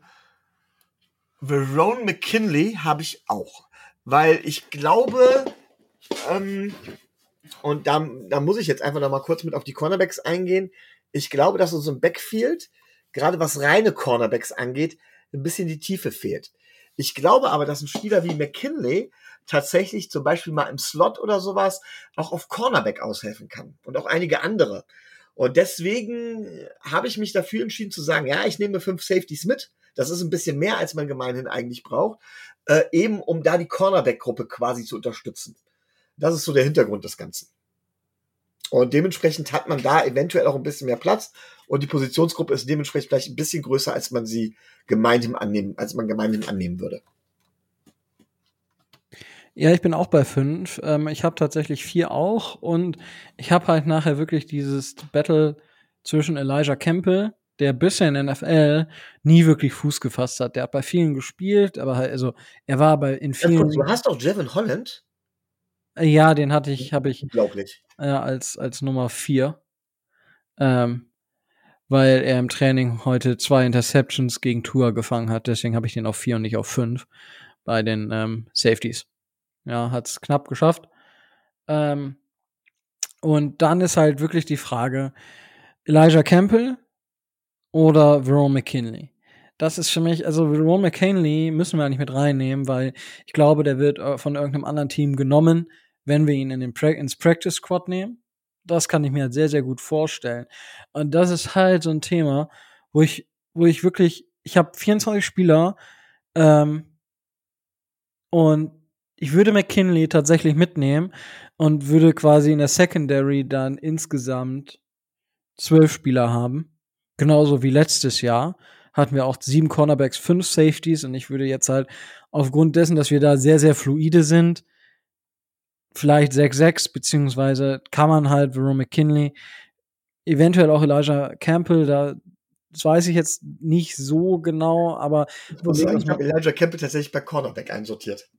B: Verone McKinley habe ich auch. Weil ich glaube, ähm, und da, da muss ich jetzt einfach noch mal kurz mit auf die Cornerbacks eingehen. Ich glaube, dass uns im Backfield, gerade was reine Cornerbacks angeht, ein bisschen die Tiefe fehlt. Ich glaube aber, dass ein Spieler wie McKinley tatsächlich zum Beispiel mal im Slot oder sowas auch auf Cornerback aushelfen kann und auch einige andere. Und deswegen habe ich mich dafür entschieden zu sagen, ja, ich nehme fünf Safeties mit. Das ist ein bisschen mehr, als man gemeinhin eigentlich braucht, äh, eben um da die Cornerback-Gruppe quasi zu unterstützen. Das ist so der Hintergrund des Ganzen. Und dementsprechend hat man da eventuell auch ein bisschen mehr Platz und die Positionsgruppe ist dementsprechend vielleicht ein bisschen größer, als man sie gemeinhin annehmen, als man gemeinhin annehmen würde.
A: Ja, ich bin auch bei fünf. Ähm, ich habe tatsächlich vier auch und ich habe halt nachher wirklich dieses Battle zwischen Elijah Campbell, der bisher in der NFL nie wirklich Fuß gefasst hat. Der hat bei vielen gespielt, aber halt, also er war bei in vielen.
B: du hast auch Jevin Holland?
A: Ja, den hatte ich, habe ich.
B: Unglaublich.
A: Äh, als, als Nummer vier. Ähm, weil er im Training heute zwei Interceptions gegen Tour gefangen hat. Deswegen habe ich den auf vier und nicht auf fünf bei den ähm, Safeties. Ja, hat es knapp geschafft. Ähm, und dann ist halt wirklich die Frage, Elijah Campbell oder Verone McKinley. Das ist für mich, also Verone McKinley müssen wir nicht mit reinnehmen, weil ich glaube, der wird äh, von irgendeinem anderen Team genommen, wenn wir ihn in den pra ins Practice Squad nehmen. Das kann ich mir halt sehr, sehr gut vorstellen. Und das ist halt so ein Thema, wo ich, wo ich wirklich, ich habe 24 Spieler ähm, und ich würde McKinley tatsächlich mitnehmen und würde quasi in der Secondary dann insgesamt zwölf Spieler haben. Genauso wie letztes Jahr hatten wir auch sieben Cornerbacks, fünf Safeties und ich würde jetzt halt aufgrund dessen, dass wir da sehr, sehr fluide sind, vielleicht 6-6, beziehungsweise kann man halt Verone McKinley, eventuell auch Elijah Campbell, da das weiß ich jetzt nicht so genau, aber
B: ich muss sagen, ich habe Elijah Campbell tatsächlich bei Cornerback einsortiert.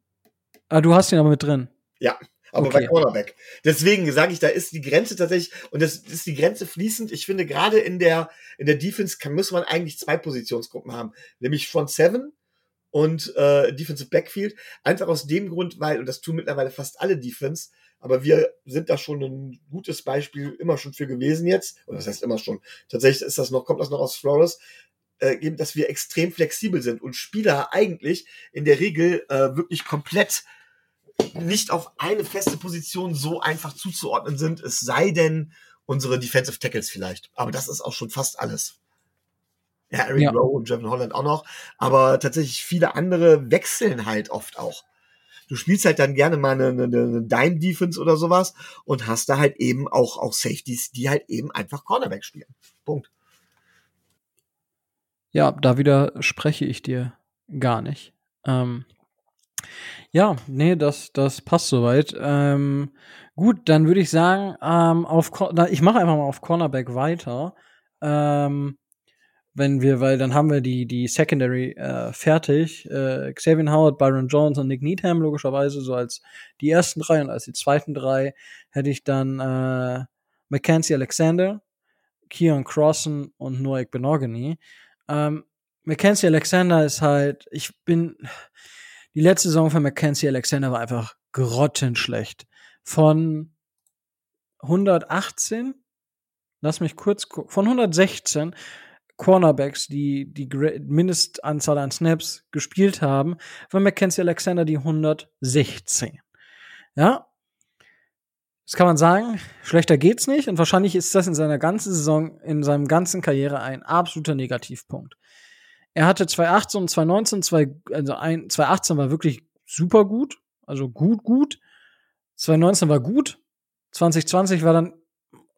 A: Ah, du hast ihn aber mit drin.
B: Ja, aber okay. bei Cornerback. Deswegen sage ich, da ist die Grenze tatsächlich, und das ist die Grenze fließend. Ich finde, gerade in der, in der Defense kann, muss man eigentlich zwei Positionsgruppen haben. Nämlich Front Seven und äh, Defensive Backfield. Einfach aus dem Grund, weil, und das tun mittlerweile fast alle Defense, aber wir sind da schon ein gutes Beispiel immer schon für gewesen jetzt. Und das heißt immer schon. Tatsächlich ist das noch, kommt das noch aus Flores, äh, dass wir extrem flexibel sind und Spieler eigentlich in der Regel äh, wirklich komplett nicht auf eine feste Position so einfach zuzuordnen sind, es sei denn unsere Defensive Tackles vielleicht. Aber das ist auch schon fast alles. Ja, Eric ja. Rowe und Jevon Holland auch noch. Aber tatsächlich viele andere wechseln halt oft auch. Du spielst halt dann gerne mal eine, eine, eine Dime-Defense oder sowas und hast da halt eben auch, auch Safeties, die halt eben einfach Cornerback spielen. Punkt.
A: Ja, da widerspreche ich dir gar nicht. Ähm, ja, nee, das, das passt soweit. Ähm, gut, dann würde ich sagen, ähm, auf, ich mache einfach mal auf Cornerback weiter. Ähm, wenn wir, weil dann haben wir die, die Secondary äh, fertig. Äh, Xavier Howard, Byron Jones und Nick Needham logischerweise so als die ersten drei und als die zweiten drei hätte ich dann äh, Mackenzie Alexander, Keon Crossen und Noek Benogany. Ähm, Mackenzie Alexander ist halt, ich bin, die letzte Saison von Mackenzie Alexander war einfach grottenschlecht. von 118, lass mich kurz gucken, von 116 Cornerbacks, die die Mindestanzahl an Snaps gespielt haben, war Mackenzie Alexander die 116. Ja. Das kann man sagen, schlechter geht's nicht und wahrscheinlich ist das in seiner ganzen Saison, in seinem ganzen Karriere ein absoluter Negativpunkt. Er hatte 2018 und 2019, zwei, also ein, 2018 war wirklich super gut, also gut, gut. 2019 war gut. 2020 war dann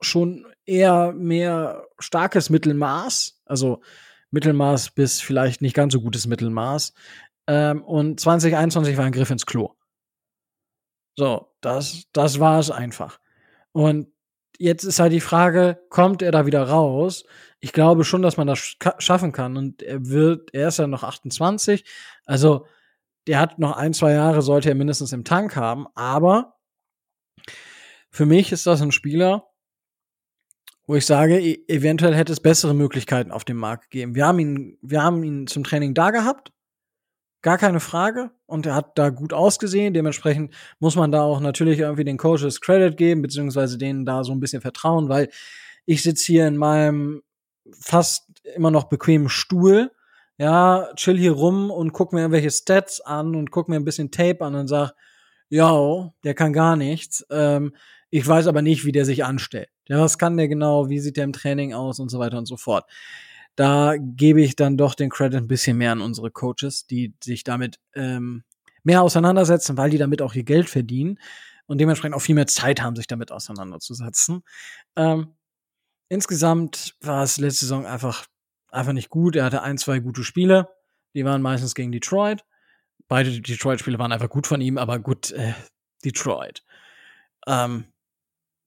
A: schon eher mehr starkes Mittelmaß, also Mittelmaß bis vielleicht nicht ganz so gutes Mittelmaß. Ähm, und 2021 war ein Griff ins Klo. So, das, das war es einfach. Und jetzt ist halt die Frage, kommt er da wieder raus? Ich glaube schon, dass man das schaffen kann. Und er wird, er ist ja noch 28. Also, der hat noch ein, zwei Jahre, sollte er mindestens im Tank haben. Aber für mich ist das ein Spieler, wo ich sage, e-, eventuell hätte es bessere Möglichkeiten auf dem Markt gegeben. Wir haben ihn, wir haben ihn zum Training da gehabt. Gar keine Frage. Und er hat da gut ausgesehen. Dementsprechend muss man da auch natürlich irgendwie den Coaches Credit geben, beziehungsweise denen da so ein bisschen vertrauen, weil ich sitze hier in meinem fast immer noch bequemen Stuhl, ja, chill hier rum und guck mir irgendwelche Stats an und guck mir ein bisschen Tape an und sag, ja, der kann gar nichts. Ähm, ich weiß aber nicht, wie der sich anstellt. Ja, was kann der genau? Wie sieht der im Training aus und so weiter und so fort. Da gebe ich dann doch den Credit ein bisschen mehr an unsere Coaches, die sich damit ähm, mehr auseinandersetzen, weil die damit auch ihr Geld verdienen und dementsprechend auch viel mehr Zeit haben, sich damit auseinanderzusetzen. Ähm, insgesamt war es letzte Saison einfach, einfach nicht gut. Er hatte ein, zwei gute Spiele. Die waren meistens gegen Detroit. Beide Detroit-Spiele waren einfach gut von ihm, aber gut, äh, Detroit. Ähm,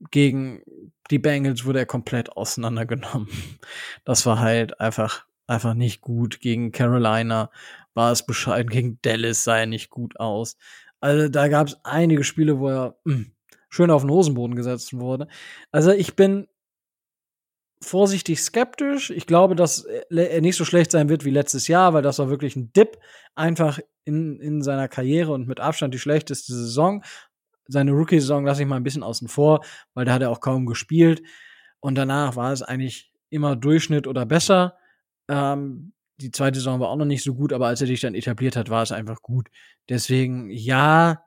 A: gegen die Bengals wurde er komplett auseinandergenommen. Das war halt einfach, einfach nicht gut. Gegen Carolina war es bescheiden. Gegen Dallas sah er nicht gut aus. Also da gab es einige Spiele, wo er mh, hm, schön auf den Hosenboden gesetzt wurde. Also ich bin vorsichtig skeptisch. Ich glaube, dass er nicht so schlecht sein wird wie letztes Jahr, weil das war wirklich ein Dip einfach in, in seiner Karriere und mit Abstand die schlechteste Saison seine Rookie-Saison lasse ich mal ein bisschen außen vor, weil da hat er auch kaum gespielt. Und danach war es eigentlich immer Durchschnitt oder besser. Ähm, die zweite Saison war auch noch nicht so gut, aber als er sich dann etabliert hat, war es einfach gut. Deswegen, ja,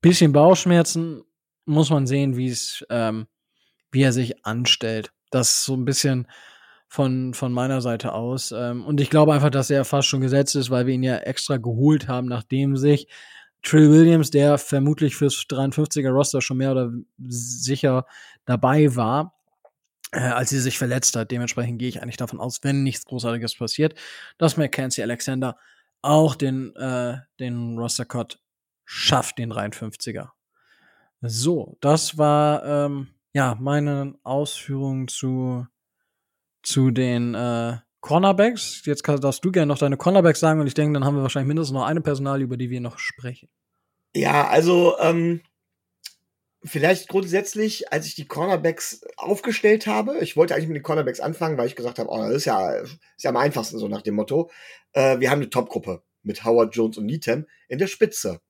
A: bisschen Bauchschmerzen, muss man sehen, wie es, ähm, wie er sich anstellt. Das so ein bisschen von, von meiner Seite aus. Ähm, und ich glaube einfach, dass er fast schon gesetzt ist, weil wir ihn ja extra geholt haben, nachdem sich Trill Williams, der vermutlich fürs 53er Roster schon mehr oder sicher dabei war, äh, als sie sich verletzt hat. Dementsprechend gehe ich eigentlich davon aus, wenn nichts Großartiges passiert, dass Mackenzie Alexander auch den, äh, den Roster-Cut schafft, den 53er. So, das war ähm, ja meine Ausführungen zu, zu den äh, Cornerbacks. Jetzt darfst du gerne noch deine Cornerbacks sagen und ich denke, dann haben wir wahrscheinlich mindestens noch eine Personal, über die wir noch sprechen.
B: Ja, also ähm, vielleicht grundsätzlich, als ich die Cornerbacks aufgestellt habe, ich wollte eigentlich mit den Cornerbacks anfangen, weil ich gesagt habe, oh, das ist ja, ist ja am einfachsten so nach dem Motto. Äh, wir haben eine Top-Gruppe mit Howard Jones und Needham in der Spitze.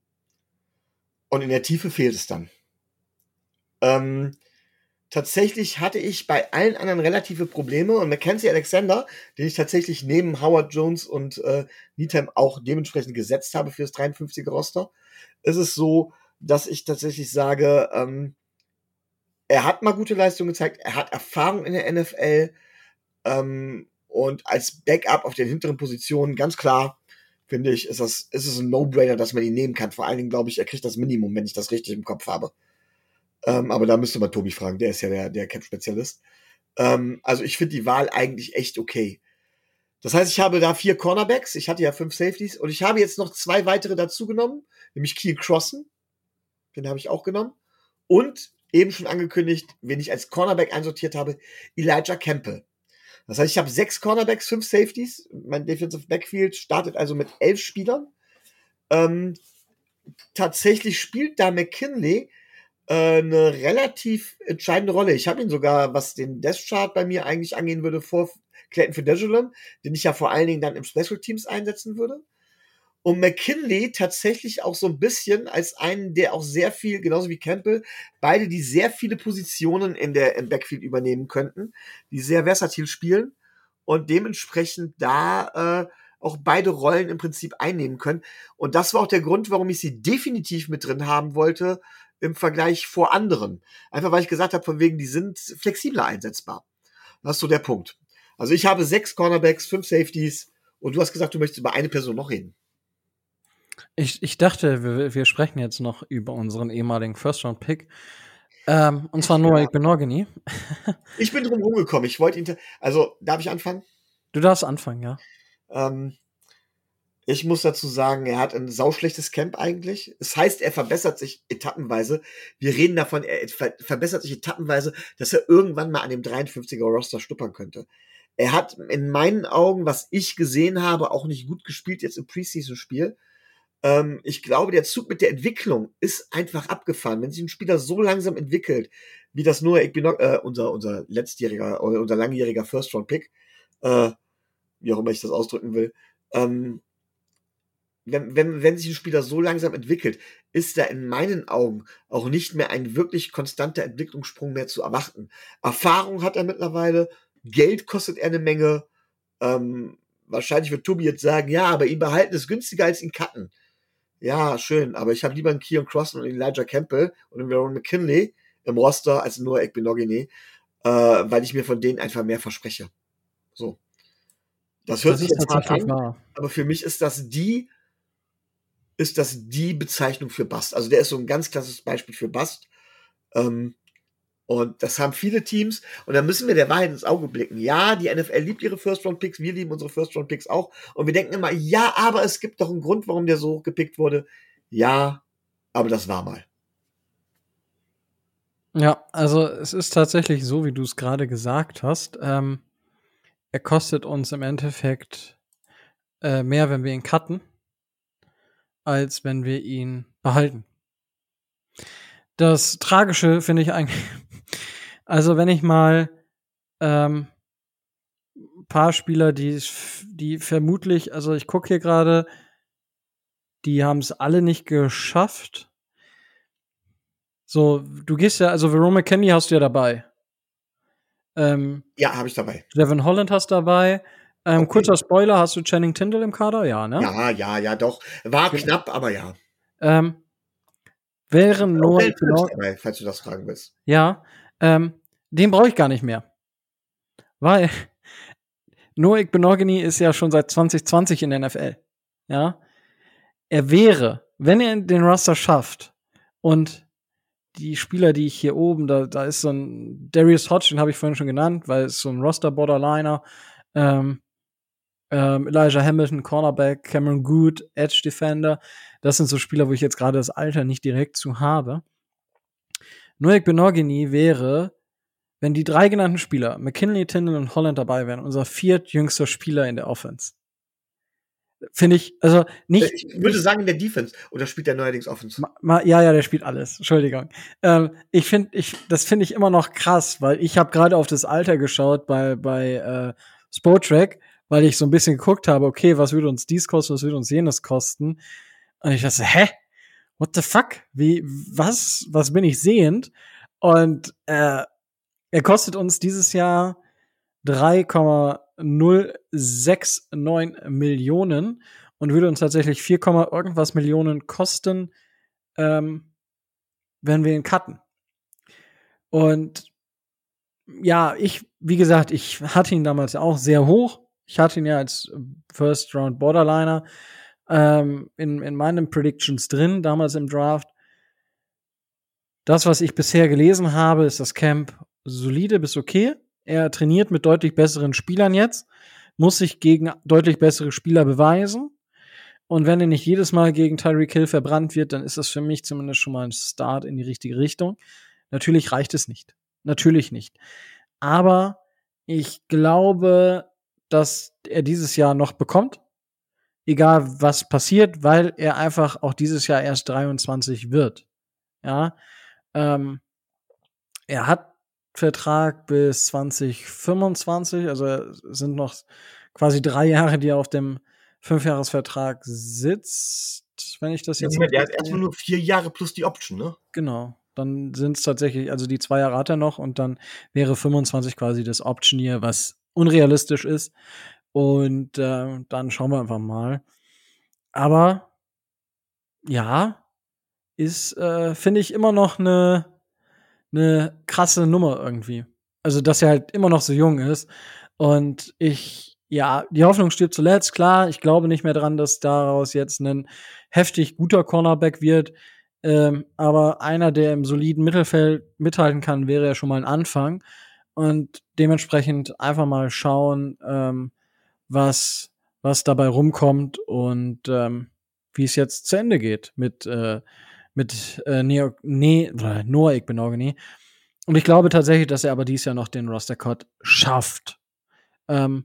B: Und in der Tiefe fehlt es dann. Ähm, tatsächlich hatte ich bei allen anderen relative Probleme und Mackenzie Alexander, den ich tatsächlich neben Howard Jones und äh, Needham auch dementsprechend gesetzt habe für das 53er Roster, ist es so, dass ich tatsächlich sage, ähm, er hat mal gute Leistungen gezeigt, er hat Erfahrung in der NFL ähm, und als Backup auf den hinteren Positionen ganz klar finde ich, ist das ist es ein No-Brainer, dass man ihn nehmen kann. Vor allen Dingen glaube ich, er kriegt das Minimum, wenn ich das richtig im Kopf habe. Ähm, aber da müsste man Tobi fragen, der ist ja der, der Cap-Spezialist. Ähm, also ich finde die Wahl eigentlich echt okay. Das heißt, ich habe da vier Cornerbacks, ich hatte ja fünf Safeties und ich habe jetzt noch zwei weitere dazu genommen, nämlich Keel Crossen, den habe ich auch genommen. Und eben schon angekündigt, wen ich als Cornerback einsortiert habe, Elijah Campbell. Das heißt, ich habe sechs Cornerbacks, fünf Safeties. Mein Defensive Backfield startet also mit elf Spielern. Ähm, tatsächlich spielt da McKinley eine relativ entscheidende Rolle. Ich habe ihn sogar, was den Death Chart bei mir eigentlich angehen würde, vor Clayton Fidejulam, den ich ja vor allen Dingen dann im Special Teams einsetzen würde. und McKinley tatsächlich auch so ein bisschen als einen, der auch sehr viel, genauso wie Campbell, beide, die sehr viele Positionen in der, im Backfield übernehmen könnten, die sehr versatil spielen und dementsprechend da äh, auch beide Rollen im Prinzip einnehmen können. Und das war auch der Grund, warum ich sie definitiv mit drin haben wollte im Vergleich vor anderen. Einfach weil ich gesagt habe, von wegen, die sind flexibler einsetzbar. Das ist so der Punkt. Also ich habe sechs Cornerbacks, fünf Safeties und du hast gesagt, du möchtest über eine Person noch reden.
A: Ich, ich dachte, wir, wir sprechen jetzt noch über unseren ehemaligen First-Round-Pick. Ähm, und zwar Noah ja. Benogany.
B: ich bin drum rumgekommen. Ich wollte ihn. Also, darf ich anfangen?
A: Du darfst anfangen, ja.
B: Ähm, ich muss dazu sagen, er hat ein sauschlechtes Camp eigentlich. Das heißt, er verbessert sich etappenweise. Wir reden davon, er ver verbessert sich etappenweise, dass er irgendwann mal an dem 53er Roster stuppern könnte. Er hat in meinen Augen, was ich gesehen habe, auch nicht gut gespielt jetzt im Preseason-Spiel. Ähm, ich glaube, der Zug mit der Entwicklung ist einfach abgefahren. Wenn sich ein Spieler so langsam entwickelt, wie das Ekbinok, äh, unser, unser letztjähriger, oder unser langjähriger First-Round-Pick, äh, wie auch immer ich das ausdrücken will, ähm, wenn, wenn, wenn sich ein Spieler so langsam entwickelt, ist da in meinen Augen auch nicht mehr ein wirklich konstanter Entwicklungssprung mehr zu erwarten. Erfahrung hat er mittlerweile, Geld kostet er eine Menge. Ähm, wahrscheinlich wird Tobi jetzt sagen, ja, aber ihn behalten ist günstiger als ihn cutten. Ja, schön, aber ich habe lieber einen Keon Crossen und Elijah Campbell und einen Aaron McKinley im Roster als nur Ekbenogine, äh, weil ich mir von denen einfach mehr verspreche. So. Das hört das sich jetzt hart an, wahr. aber für mich ist das die, ist das die Bezeichnung für Bast. Also der ist so ein ganz klasses Beispiel für Bast. Ähm, und das haben viele Teams. Und da müssen wir der Wahrheit ins Auge blicken. Ja, die NFL liebt ihre First-Round-Picks, wir lieben unsere First-Round-Picks auch. Und wir denken immer, ja, aber es gibt doch einen Grund, warum der so hochgepickt wurde. Ja, aber das war mal.
A: Ja, also es ist tatsächlich so, wie du es gerade gesagt hast. Ähm, er kostet uns im Endeffekt äh, mehr, wenn wir ihn cutten, als wenn wir ihn behalten. Das Tragische finde ich eigentlich, also wenn ich mal ähm, paar Spieler, die, die vermutlich, also ich gucke hier gerade, die haben es alle nicht geschafft. So, du gehst ja, also Verona Kenny hast du ja dabei.
B: Ähm, ja, habe ich dabei.
A: Devin Holland hast dabei. Ähm, okay. Kurzer Spoiler, hast du Channing Tyndall im Kader? Ja, ne?
B: Ja, ja, ja, doch. War okay. knapp, aber ja.
A: Ähm, wären nur
B: dabei, falls du das fragen willst.
A: Ja, ähm, den brauche ich gar nicht mehr. Weil Noik Benogany ist ja schon seit 2020 in der NFL. Ja. Er wäre, wenn er den Roster schafft und die Spieler, die ich hier oben, da, da ist so ein Darius Hodge, den habe ich vorhin schon genannt, weil es so ein Roster-Borderliner. Ähm, ähm, Elijah Hamilton, Cornerback, Cameron Good, Edge Defender. Das sind so Spieler, wo ich jetzt gerade das Alter nicht direkt zu habe. Noek Benogini wäre, wenn die drei genannten Spieler, McKinley, Tindall und Holland dabei wären, unser viertjüngster Spieler in der Offense. Finde ich, also nicht.
B: Ich würde sagen in der Defense. Oder spielt der neuerdings Offense?
A: Ma, ma, ja, ja, der spielt alles. Entschuldigung. Ähm, ich finde, ich, das finde ich immer noch krass, weil ich habe gerade auf das Alter geschaut bei bei äh, Sportrack, weil ich so ein bisschen geguckt habe, okay, was würde uns dies kosten, was würde uns jenes kosten? Und ich dachte, hä? What the fuck? Wie, was, was bin ich sehend? Und äh, er kostet uns dieses Jahr 3,069 Millionen und würde uns tatsächlich 4, irgendwas Millionen kosten, ähm, wenn wir ihn cutten. Und ja, ich, wie gesagt, ich hatte ihn damals auch sehr hoch. Ich hatte ihn ja als First Round Borderliner ähm, in, in meinen Predictions drin, damals im Draft. Das, was ich bisher gelesen habe, ist das Camp solide bis okay. Er trainiert mit deutlich besseren Spielern jetzt, muss sich gegen deutlich bessere Spieler beweisen. Und wenn er nicht jedes Mal gegen Tyreek Hill verbrannt wird, dann ist das für mich zumindest schon mal ein Start in die richtige Richtung. Natürlich reicht es nicht. Natürlich nicht. Aber ich glaube, dass er dieses Jahr noch bekommt. Egal was passiert, weil er einfach auch dieses Jahr erst 23 wird. Ja. Ähm, er hat Vertrag bis 2025, also sind noch quasi drei Jahre, die er auf dem Fünfjahresvertrag sitzt, wenn ich das jetzt.
B: Moment, der hat erstmal nur vier Jahre plus die Option, ne?
A: Genau. Dann sind es tatsächlich, also die zwei Jahre hat er noch und dann wäre 25 quasi das Option hier, was unrealistisch ist. Und äh, dann schauen wir einfach mal. Aber ja, ist, äh, finde ich, immer noch eine ne krasse Nummer irgendwie. Also, dass er halt immer noch so jung ist. Und ich, ja, die Hoffnung stirbt zuletzt, klar. Ich glaube nicht mehr dran, dass daraus jetzt ein heftig guter Cornerback wird. Ähm, aber einer, der im soliden Mittelfeld mithalten kann, wäre ja schon mal ein Anfang. Und dementsprechend einfach mal schauen, ähm, was, was dabei rumkommt und ähm, wie es jetzt zu Ende geht mit, äh, mit äh, Neo, nee, Noah Igbenogany. Und ich glaube tatsächlich, dass er aber dies Jahr noch den Roster-Cut schafft. Ähm,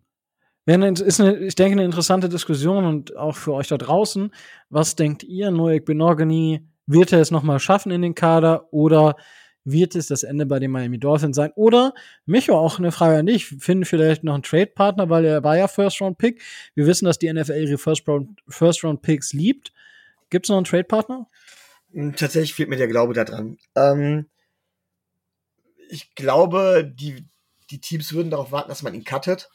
A: ist eine, ich denke, eine interessante Diskussion und auch für euch da draußen. Was denkt ihr? Noah Igbenogany, wird er es nochmal schaffen in den Kader oder wird es das Ende bei den Miami Dolphins sein? Oder, Micho, auch eine Frage an dich, finden vielleicht noch einen Trade-Partner, weil er war ja First-Round-Pick. Wir wissen, dass die NFL ihre First-Round-Picks liebt. Gibt es noch einen Trade-Partner?
B: Hm, tatsächlich fehlt mir der Glaube daran. Ähm, ich glaube, die, die Teams würden darauf warten, dass man ihn cuttet,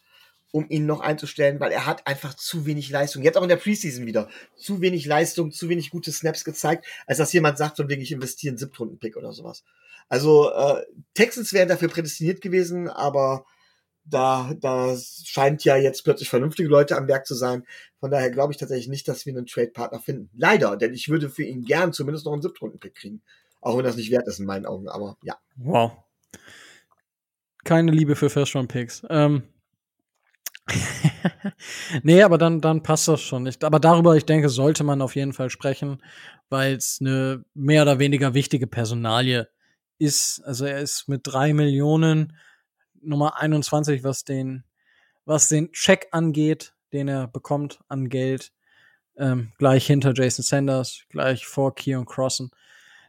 B: um ihn noch einzustellen, weil er hat einfach zu wenig Leistung. Jetzt auch in der Preseason wieder. Zu wenig Leistung, zu wenig gute Snaps gezeigt, als dass jemand sagt, von wegen ich investiere einen Siebtrunden-Pick oder sowas. Also äh, Texans wären dafür prädestiniert gewesen, aber da, da scheint ja jetzt plötzlich vernünftige Leute am Werk zu sein. Von daher glaube ich tatsächlich nicht, dass wir einen Trade-Partner finden. Leider, denn ich würde für ihn gern zumindest noch einen Siebtrunden-Pick kriegen. Auch wenn das nicht wert ist in meinen Augen, aber ja.
A: Wow. Keine Liebe für First-Round-Picks. Ähm. nee, aber dann, dann passt das schon nicht. Aber darüber, ich denke, sollte man auf jeden Fall sprechen, weil es eine mehr oder weniger wichtige Personalie ist. Also er ist mit drei Millionen Nummer 21, was den, was den Check angeht, den er bekommt an Geld. Ähm, gleich hinter Jason Sanders, gleich vor Keon Crossen.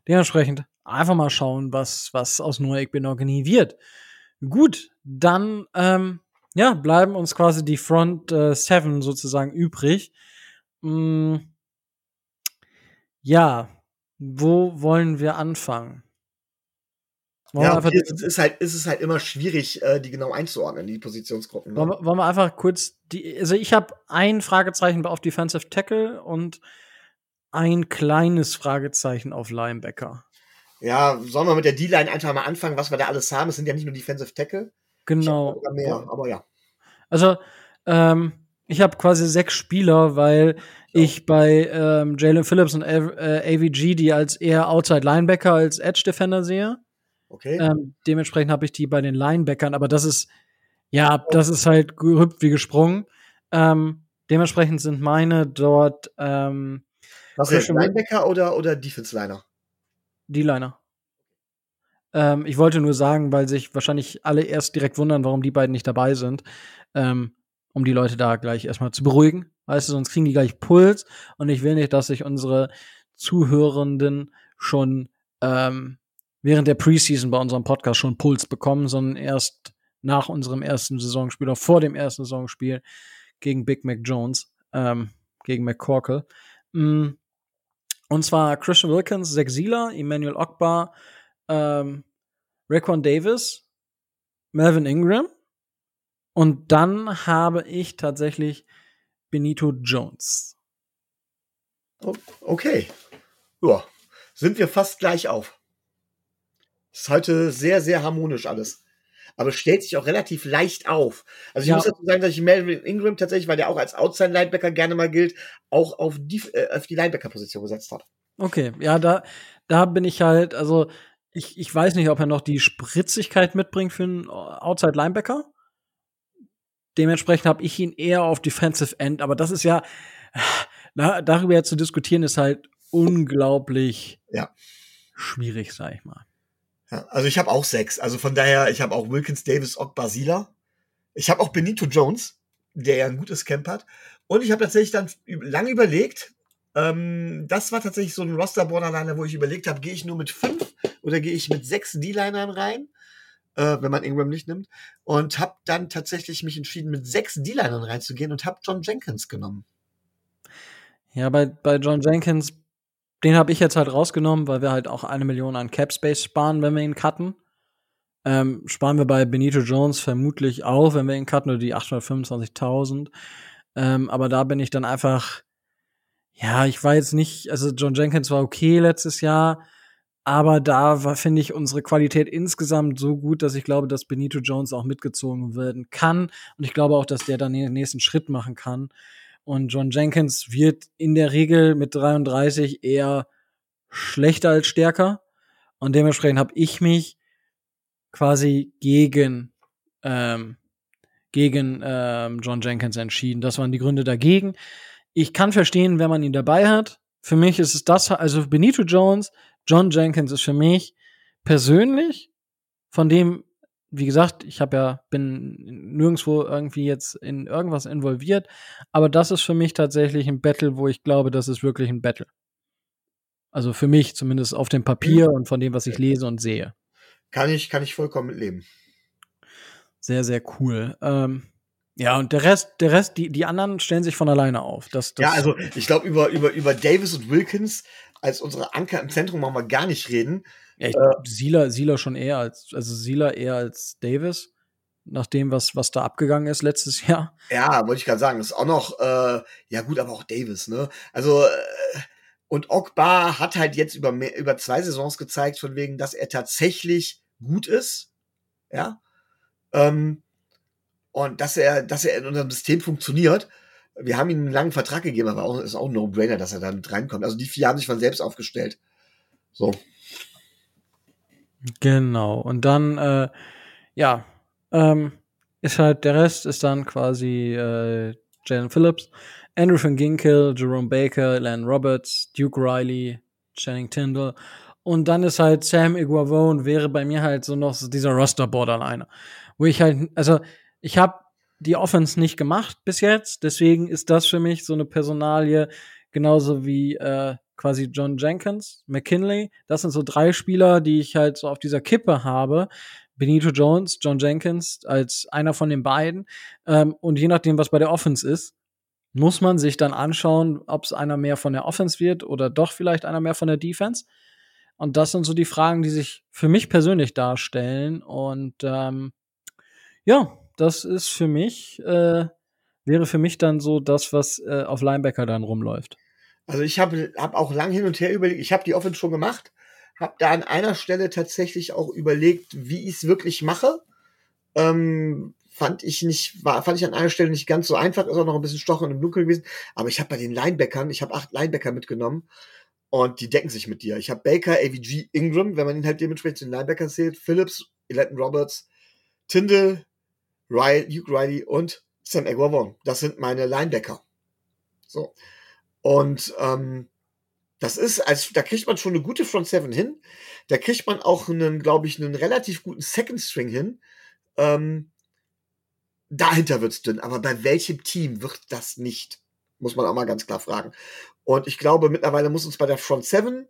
A: Dementsprechend einfach mal schauen, was, was aus Noah Benogany wird. Gut, dann ähm, ja, bleiben uns quasi die Front äh, Seven sozusagen übrig. Mm, ja, wo wollen wir anfangen?
B: Ja, es ist halt, ist es halt immer schwierig, äh, die genau einzuordnen, die Positionsgruppen.
A: Ne? Wollen, wir, wollen wir einfach kurz die, also ich habe ein Fragezeichen auf Defensive Tackle und ein kleines Fragezeichen auf Linebacker.
B: Ja, sollen wir mit der D-Line einfach mal anfangen, was wir da alles haben? Es sind ja nicht nur Defensive Tackle.
A: Genau.
B: Mehr, aber ja.
A: Also, ähm, ich habe quasi sechs Spieler, weil ich bei ähm, Jalen Phillips und äh, AVG die als eher Outside Linebacker als Edge Defender sehe.
B: Okay.
A: Ähm, dementsprechend habe ich die bei den Linebackern, aber das ist, ja, das ist halt gehüpft wie gesprungen. Ähm, dementsprechend sind meine dort. Ähm,
B: Was ist Linebacker oder, oder Defense Liner?
A: Die Liner. Ähm, ich wollte nur sagen, weil sich wahrscheinlich alle erst direkt wundern, warum die beiden nicht dabei sind, ähm, um die Leute da gleich erstmal zu beruhigen. Weißt du, sonst kriegen die gleich Puls und ich will nicht, dass sich unsere Zuhörenden schon ähm, während der Preseason bei unserem Podcast schon Puls bekommen, sondern erst nach unserem ersten Saisonspiel oder vor dem ersten Saisonspiel gegen Big Mac Jones, ähm, gegen McCorkle. Mm. Und zwar Christian Wilkins, Zach Zieler, Emmanuel Ogbar, ähm, Raquan Davis, Melvin Ingram. Und dann habe ich tatsächlich Benito Jones.
B: Okay. Ja, sind wir fast gleich auf. Ist heute sehr, sehr harmonisch alles. Aber stellt sich auch relativ leicht auf. Also ich ja. muss dazu sagen, dass ich Melvin Ingram tatsächlich, weil der auch als Outside-Linebacker gerne mal gilt, auch auf die, äh, auf die Linebacker-Position gesetzt hat.
A: Okay, ja, da, da bin ich halt, also ich, ich weiß nicht, ob er noch die Spritzigkeit mitbringt für einen Outside-Linebacker. Dementsprechend habe ich ihn eher auf Defensive End, aber das ist ja, na, darüber jetzt zu diskutieren, ist halt unglaublich
B: ja.
A: schwierig, sag ich mal.
B: Ja, also ich habe auch sechs. Also von daher, ich habe auch Wilkins, Davis, Ock, Basila. Ich habe auch Benito Jones, der ja ein gutes Camp hat. Und ich habe tatsächlich dann lange überlegt, ähm, das war tatsächlich so ein Roster-Borderliner, wo ich überlegt habe, gehe ich nur mit fünf oder gehe ich mit sechs D-Linern rein, äh, wenn man Ingram nicht nimmt. Und habe dann tatsächlich mich entschieden, mit sechs D-Linern reinzugehen und habe John Jenkins genommen.
A: Ja, bei, bei John Jenkins, den habe ich jetzt halt rausgenommen, weil wir halt auch eine Million an Cap Space sparen, wenn wir ihn cutten. Ähm, sparen wir bei Benito Jones vermutlich auch, wenn wir ihn cutten, oder die 825.000. Ähm, aber da bin ich dann einfach, ja, ich war jetzt nicht, also John Jenkins war okay letztes Jahr, aber da war, finde ich, unsere Qualität insgesamt so gut, dass ich glaube, dass Benito Jones auch mitgezogen werden kann. Und ich glaube auch, dass der dann den nächsten Schritt machen kann. Und John Jenkins wird in der Regel mit 33 eher schlechter als stärker. Und dementsprechend habe ich mich quasi gegen ähm, gegen ähm, John Jenkins entschieden. Das waren die Gründe dagegen. Ich kann verstehen, wenn man ihn dabei hat. Für mich ist es das, also Benito Jones, John Jenkins ist für mich persönlich von dem, wie gesagt, ich habe ja bin nirgendwo irgendwie jetzt in irgendwas involviert, aber das ist für mich tatsächlich ein Battle, wo ich glaube, das ist wirklich ein Battle. Also für mich zumindest auf dem Papier und von dem, was ich lese und sehe.
B: Kann ich, kann ich vollkommen mitleben.
A: Sehr, sehr cool. Ähm, ja, und der Rest, der Rest, die, die anderen stellen sich von alleine auf. Das, das
B: ja, also ich glaube, über, über, über Davis und Wilkins als unsere Anker im Zentrum machen wir gar nicht reden.
A: Ja, ich äh, Sieler, Sieler schon eher als, also Sieler eher als Davis, nach dem, was, was da abgegangen ist letztes Jahr.
B: Ja, wollte ich gerade sagen. Das ist auch noch, äh, ja gut, aber auch Davis, ne? Also, äh, und Ogbar hat halt jetzt über, mehr, über zwei Saisons gezeigt, von wegen, dass er tatsächlich gut ist. Ja. Ähm, und dass er, dass er in unserem System funktioniert. Wir haben ihm einen langen Vertrag gegeben, aber auch, ist auch ein No-Brainer, dass er da mit reinkommt. Also die vier haben sich von selbst aufgestellt. So.
A: Genau. Und dann, äh, ja, ähm, ist halt, der Rest ist dann quasi äh, Jalen Phillips, Andrew van Ginkel, Jerome Baker, Len Roberts, Duke Riley, Channing Tyndall. Und dann ist halt Sam Iguavone wäre bei mir halt so noch dieser Roster-Borderliner. Wo ich halt, also ich habe die Offense nicht gemacht bis jetzt, deswegen ist das für mich so eine Personalie, genauso wie äh, quasi John Jenkins, McKinley. Das sind so drei Spieler, die ich halt so auf dieser Kippe habe. Benito Jones, John Jenkins als einer von den beiden. Ähm, und je nachdem, was bei der Offense ist, muss man sich dann anschauen, ob es einer mehr von der Offense wird oder doch vielleicht einer mehr von der Defense. Und das sind so die Fragen, die sich für mich persönlich darstellen. Und ähm, ja, das ist für mich, äh, wäre für mich dann so das, was äh, auf Linebacker dann rumläuft.
B: Also ich habe hab auch lang hin und her überlegt, ich habe die Offense schon gemacht, habe da an einer Stelle tatsächlich auch überlegt, wie ich es wirklich mache. Ähm, fand ich nicht, war, fand ich an einer Stelle nicht ganz so einfach, ist auch noch ein bisschen stochern im Dunkeln gewesen. Aber ich habe bei den Linebackern, ich habe acht Linebacker mitgenommen und die decken sich mit dir. Ich habe Baker, AVG, Ingram, wenn man ihn halt dementsprechend den Linebacker zählt, Phillips, Elaton Roberts, Tyndall, Riley, Hugh Riley und Sam Aguavon. Das sind meine Linebacker. So. Und ähm, das ist, als da kriegt man schon eine gute Front Seven hin. Da kriegt man auch einen, glaube ich, einen relativ guten Second String hin. Ähm, dahinter wird's dünn. Aber bei welchem Team wird das nicht? Muss man auch mal ganz klar fragen. Und ich glaube, mittlerweile muss uns bei der Front Seven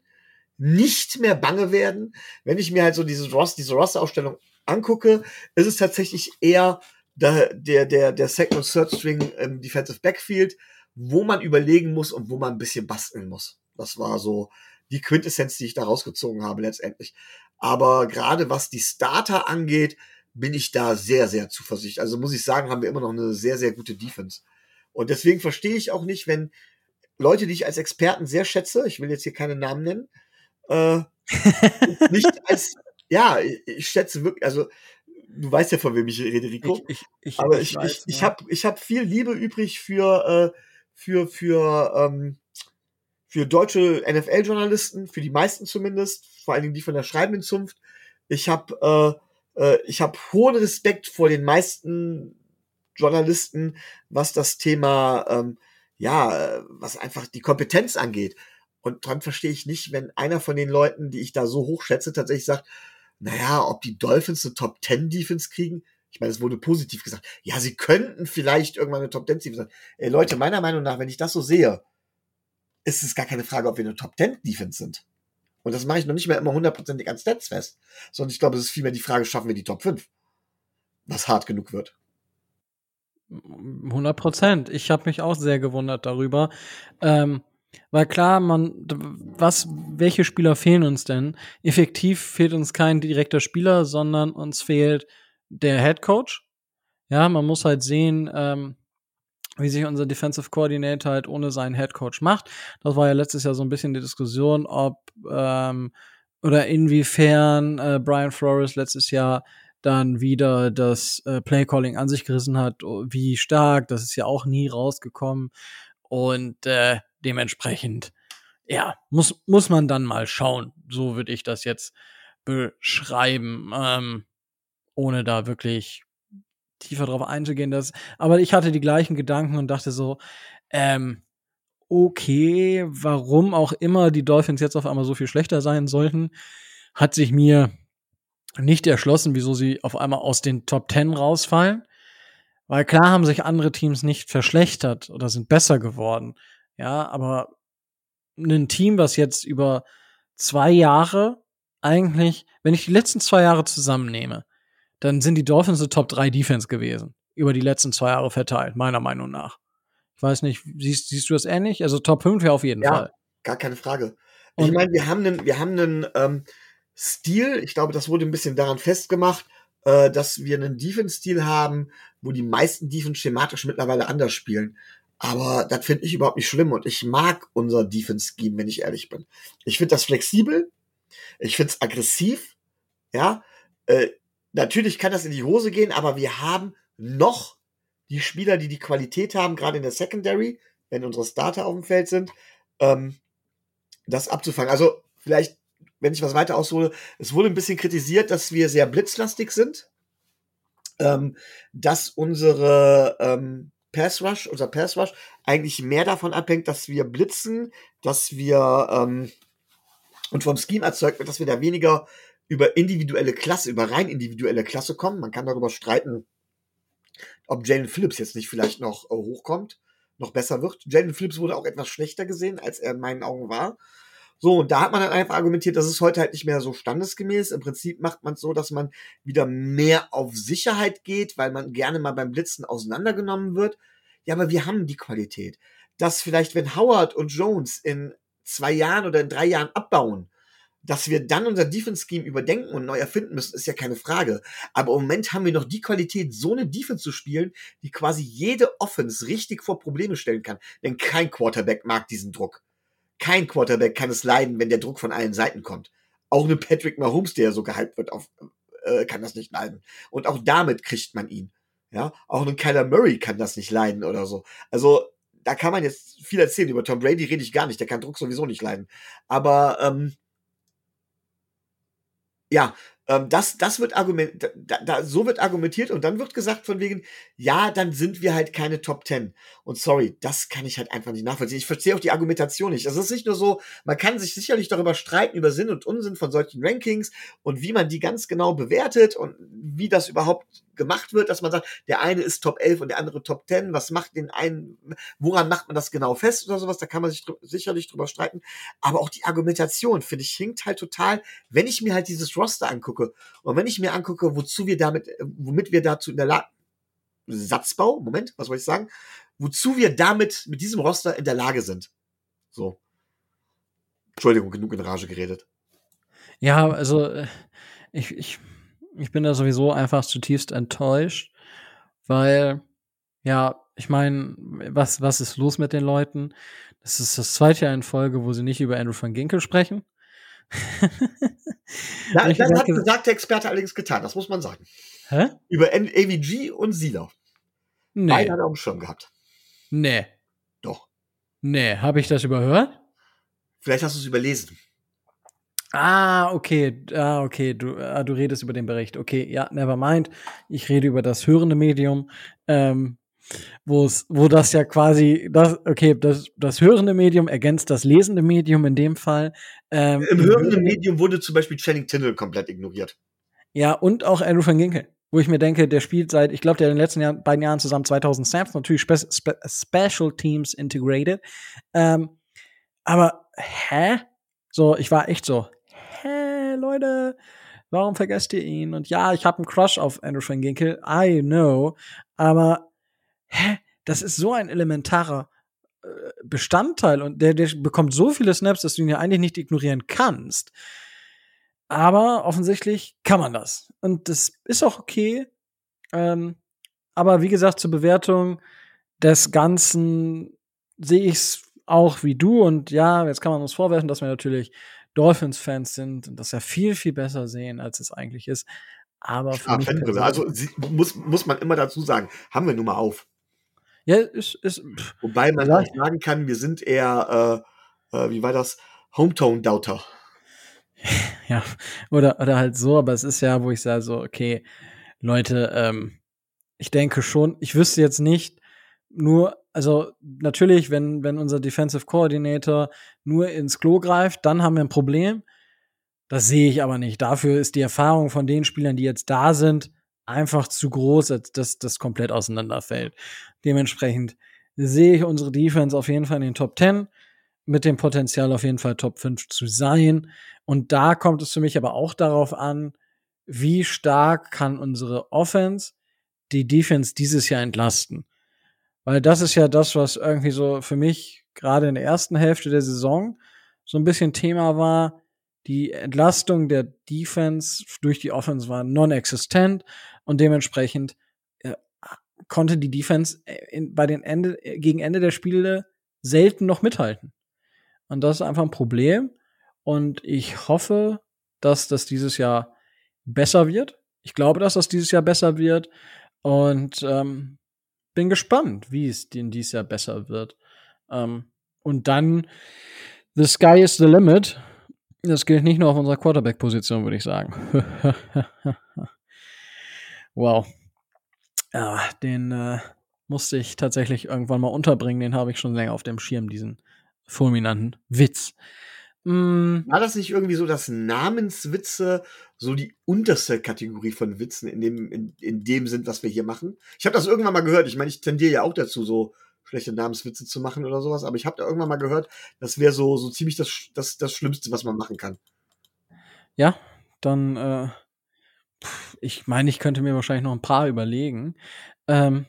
B: nicht mehr bange werden. Wenn ich mir halt so diese Ross, diese Roster-Ausstellung angucke, ist es tatsächlich eher der, der, der, der Second und Third String im Defensive Backfield, wo man überlegen muss und wo man ein bisschen basteln muss. Das war so die Quintessenz, die ich da rausgezogen habe letztendlich. Aber gerade was die Starter angeht, bin ich da sehr, sehr zuversichtlich. Also muss ich sagen, haben wir immer noch eine sehr, sehr gute Defense. Und deswegen verstehe ich auch nicht, wenn Leute, die ich als Experten sehr schätze, ich will jetzt hier keine Namen nennen, äh, nicht als ja, ich schätze wirklich, also du weißt ja, von wem ich rede, Rico. Ich, ich, ich, aber ich, ich, ich, ich habe ich hab viel Liebe übrig für, äh, für, für, ähm, für deutsche NFL-Journalisten, für die meisten zumindest, vor allen Dingen die von der schreibenden Zunft. Ich habe äh, äh, ich hab hohen Respekt vor den meisten Journalisten, was das Thema, ähm, ja, was einfach die Kompetenz angeht. Und dann verstehe ich nicht, wenn einer von den Leuten, die ich da so hoch schätze, tatsächlich sagt, naja, ob die Dolphins eine Top 10 Defense kriegen, ich meine, es wurde positiv gesagt. Ja, sie könnten vielleicht irgendwann eine Top 10 Defense sein. Ey, Leute, meiner Meinung nach, wenn ich das so sehe, ist es gar keine Frage, ob wir eine Top 10 Defense sind. Und das mache ich noch nicht mehr immer hundertprozentig an Stats fest, sondern ich glaube, es ist vielmehr die Frage, schaffen wir die Top 5? Was hart genug wird.
A: 100 Prozent. Ich habe mich auch sehr gewundert darüber. Ähm, Weil klar, man, was, welche Spieler fehlen uns denn? Effektiv fehlt uns kein direkter Spieler, sondern uns fehlt der Head Coach. Ja, man muss halt sehen, ähm, wie sich unser Defensive Coordinator halt ohne seinen Head Coach macht. Das war ja letztes Jahr so ein bisschen die Diskussion, ob ähm, oder inwiefern äh, Brian Flores letztes Jahr dann wieder das äh, Playcalling an sich gerissen hat, wie stark, das ist ja auch nie rausgekommen. Und äh, dementsprechend, ja, muss, muss man dann mal schauen. So würde ich das jetzt beschreiben, ähm, ohne da wirklich tiefer drauf einzugehen. Dass, aber ich hatte die gleichen Gedanken und dachte so, ähm, okay, warum auch immer die Dolphins jetzt auf einmal so viel schlechter sein sollten, hat sich mir nicht erschlossen, wieso sie auf einmal aus den Top Ten rausfallen. Weil klar haben sich andere Teams nicht verschlechtert oder sind besser geworden. Ja, aber ein Team, was jetzt über zwei Jahre eigentlich, wenn ich die letzten zwei Jahre zusammennehme, dann sind die Dolphins eine Top 3 Defense gewesen. Über die letzten zwei Jahre verteilt, meiner Meinung nach. Ich weiß nicht, siehst, siehst du das ähnlich? Also Top 5 ja auf jeden
B: ja,
A: Fall.
B: Gar keine Frage. Und ich meine, wir haben einen, wir haben einen ähm, Stil, ich glaube, das wurde ein bisschen daran festgemacht, äh, dass wir einen Defense-Stil haben, wo die meisten Defense schematisch mittlerweile anders spielen. Aber das finde ich überhaupt nicht schlimm und ich mag unser Defense-Scheme, wenn ich ehrlich bin. Ich finde das flexibel, ich finde es aggressiv, ja. Äh, natürlich kann das in die Hose gehen, aber wir haben noch die Spieler, die die Qualität haben, gerade in der Secondary, wenn unsere Starter auf dem Feld sind, ähm, das abzufangen. Also vielleicht, wenn ich was weiter aushole, es wurde ein bisschen kritisiert, dass wir sehr blitzlastig sind, ähm, dass unsere ähm, Pass Rush, unser Pass Rush, eigentlich mehr davon abhängt, dass wir blitzen, dass wir ähm, und vom Scheme erzeugt wird, dass wir da weniger über individuelle Klasse, über rein individuelle Klasse kommen. Man kann darüber streiten, ob Jalen Phillips jetzt nicht vielleicht noch äh, hochkommt, noch besser wird. Jalen Phillips wurde auch etwas schlechter gesehen, als er in meinen Augen war. So, und da hat man dann einfach argumentiert, das ist heute halt nicht mehr so standesgemäß. Im Prinzip macht man es so, dass man wieder mehr auf Sicherheit geht, weil man gerne mal beim Blitzen auseinandergenommen wird. Ja, aber wir haben die Qualität. Dass vielleicht, wenn Howard und Jones in zwei Jahren oder in drei Jahren abbauen, dass wir dann unser Defense-Scheme überdenken und neu erfinden müssen, ist ja keine Frage. Aber im Moment haben wir noch die Qualität, so eine Defense zu spielen, die quasi jede Offense richtig vor Probleme stellen kann. Denn kein Quarterback mag diesen Druck. Kein Quarterback kann es leiden, wenn der Druck von allen Seiten kommt. Auch eine Patrick Mahomes, der so gehypt wird, auf, äh, kann das nicht leiden. Und auch damit kriegt man ihn. Ja, auch ein Kyler Murray kann das nicht leiden oder so. Also da kann man jetzt viel erzählen. Über Tom Brady rede ich gar nicht. Der kann Druck sowieso nicht leiden. Aber ähm, ja, ähm, das, das wird argument, da, da, so wird argumentiert und dann wird gesagt von wegen, ja, dann sind wir halt keine Top Ten. Und sorry, das kann ich halt einfach nicht nachvollziehen. Ich verstehe auch die Argumentation nicht. Es ist nicht nur so, man kann sich sicherlich darüber streiten, über Sinn und Unsinn von solchen Rankings und wie man die ganz genau bewertet und wie das überhaupt gemacht wird, dass man sagt, der eine ist Top 11 und der andere Top 10. Was macht den einen, woran macht man das genau fest oder sowas? Da kann man sich dr sicherlich drüber streiten. Aber auch die Argumentation, finde ich, hinkt halt total, wenn ich mir halt dieses Roster angucke und wenn ich mir angucke, wozu wir damit, äh, womit wir dazu in der Lage, Satzbau, Moment, was wollte ich sagen? Wozu wir damit, mit diesem Roster in der Lage sind. So. Entschuldigung, genug in Rage geredet.
A: Ja, also äh, ich, ich, ich bin da sowieso einfach zutiefst enttäuscht, weil, ja, ich meine, was, was ist los mit den Leuten? Das ist das zweite Jahr in Folge, wo sie nicht über Andrew van Ginkel sprechen.
B: Ja, das hat besagter Experte allerdings getan, das muss man sagen. Hä? Über AVG und Sila. Nee. Beide hat er auf dem Schirm gehabt.
A: Nee.
B: Doch.
A: Nee, habe ich das überhört?
B: Vielleicht hast du es überlesen.
A: Ah, okay, ah, okay, du, ah, du redest über den Bericht. Okay, ja, never mind. Ich rede über das hörende Medium. Ähm, wo es, wo das ja quasi, das, okay, das, das hörende Medium ergänzt das lesende Medium in dem Fall.
B: Ähm, Im hörenden Medium wurde zum Beispiel Channing Tindall komplett ignoriert.
A: Ja, und auch Andrew van Ginkel, wo ich mir denke, der spielt seit, ich glaube, der in den letzten Jahren, beiden Jahren zusammen 2000 Snaps, natürlich Spe Spe Special Teams integrated. Ähm, aber, hä? So, ich war echt so, hä, Leute, warum vergesst ihr ihn? Und ja, ich habe einen Crush auf Andrew van Ginkel, I know, aber hä, das ist so ein elementarer Bestandteil und der, der bekommt so viele Snaps, dass du ihn ja eigentlich nicht ignorieren kannst. Aber offensichtlich kann man das. Und das ist auch okay. Ähm, aber wie gesagt, zur Bewertung des Ganzen sehe ich es auch wie du. Und ja, jetzt kann man uns vorwerfen, dass wir natürlich Dolphins-Fans sind und das ja viel, viel besser sehen, als es eigentlich ist. Aber für
B: Ah,
A: mich
B: Fanbrille. Also sie, muss, muss man immer dazu sagen, haben wir nun mal auf.
A: ja, ist, ist, pff,
B: Wobei man
A: Ja.
B: auch sagen kann, wir sind eher, äh, äh, wie war das? Hometown-Doubter.
A: ja, oder, oder halt so, aber es ist ja, wo ich sage, so, okay, Leute, ähm, ich denke schon, ich wüsste jetzt nicht, nur, also natürlich, wenn, wenn unser Defensive Coordinator nur ins Klo greift, dann haben wir ein Problem. Das sehe ich aber nicht. Dafür ist die Erfahrung von den Spielern, die jetzt da sind, einfach zu groß, dass das komplett auseinanderfällt. Dementsprechend sehe ich unsere Defense auf jeden Fall in den Top 10 mit dem Potenzial auf jeden Fall Top 5 zu sein. Und da kommt es für mich aber auch darauf an, wie stark kann unsere Offense die Defense dieses Jahr entlasten. Weil das ist ja das, was irgendwie so für mich gerade in der ersten Hälfte der Saison so ein bisschen Thema war. Die Entlastung der Defense durch die Offense war non-existent und dementsprechend äh, konnte die Defense äh, in, bei den Ende, äh, gegen Ende der Spiele selten noch mithalten. Und das ist einfach ein Problem. Und ich hoffe, dass das dieses Jahr besser wird. Ich glaube, dass das dieses Jahr besser wird. Und ähm, bin gespannt, wie es denn dieses Jahr besser wird. Ähm, und dann, the sky is the limit. Das gilt nicht nur auf unserer Quarterback-Position, würde ich sagen. wow. Ja, den äh, musste ich tatsächlich irgendwann mal unterbringen. Den habe ich schon länger auf dem Schirm, diesen fulminanten Witz. Mm,
B: War das nicht irgendwie so, dass Namenswitze so die unterste Kategorie von Witzen in dem, in, in dem sind, was wir hier machen? Ich habe das irgendwann mal gehört. Ich meine, ich tendiere ja auch dazu, so schlechte Namenswitze zu machen oder sowas, aber ich habe da irgendwann mal gehört, das wäre so, so ziemlich das, das, das Schlimmste, was man machen kann.
A: ja, dann, äh, ich meine, ich könnte mir wahrscheinlich noch ein paar überlegen. Ähm,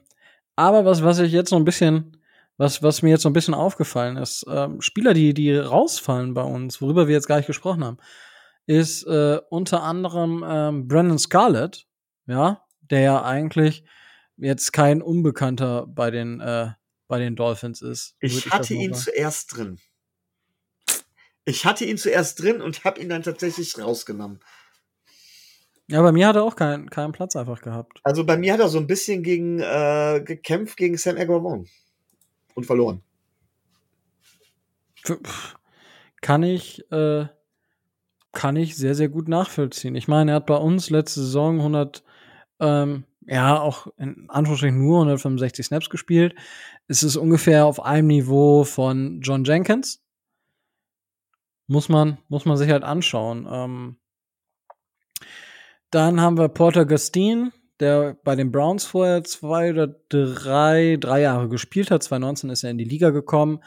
A: aber was, was ich jetzt so ein bisschen, was, was mir jetzt so ein bisschen aufgefallen ist, ähm, Spieler, die, die rausfallen bei uns, worüber wir jetzt gar nicht gesprochen haben, ist äh, unter anderem ähm, Brandon Scarlett, ja, der ja eigentlich jetzt kein Unbekannter bei den, äh, bei den Dolphins ist.
B: Ich
A: das
B: hatte ihn zuerst drin. Ich hatte ihn zuerst drin und habe ihn dann tatsächlich rausgenommen.
A: Ja, bei mir hat er auch keinen, keinen Platz einfach gehabt.
B: Also bei mir hat er so ein bisschen gegen äh, gekämpft gegen Sam Aguavon und verloren.
A: Kann ich, äh, kann ich sehr, sehr gut nachvollziehen. Ich meine, er hat bei uns letzte Saison 100, ähm, ja, auch in Anführungsstrichen nur 165 Snaps gespielt. Es ist ungefähr auf einem Niveau von John Jenkins. Muss man, muss man sich halt anschauen. Ähm, dann haben wir Porter Gustine, der bei den Browns vorher zwei oder drei, drei Jahre gespielt hat. 2019 ist er in die Liga gekommen.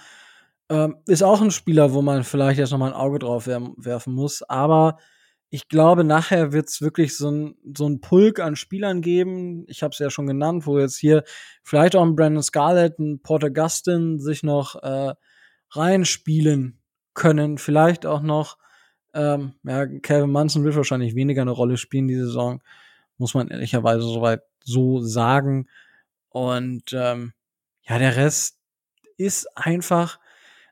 A: Ähm, ist auch ein Spieler, wo man vielleicht jetzt noch mal ein Auge drauf wer- werfen muss. Aber ich glaube, nachher wird es wirklich so ein, so ein Pulk an Spielern geben. Ich habe es ja schon genannt, wo jetzt hier vielleicht auch ein Brandon Scarlett, ein Porter Gustin sich noch äh, reinspielen können. Vielleicht auch noch, ähm, ja, Calvin Munson wird wahrscheinlich weniger eine Rolle spielen diese Saison. Muss man ehrlicherweise soweit so sagen. Und ähm, ja, der Rest ist einfach,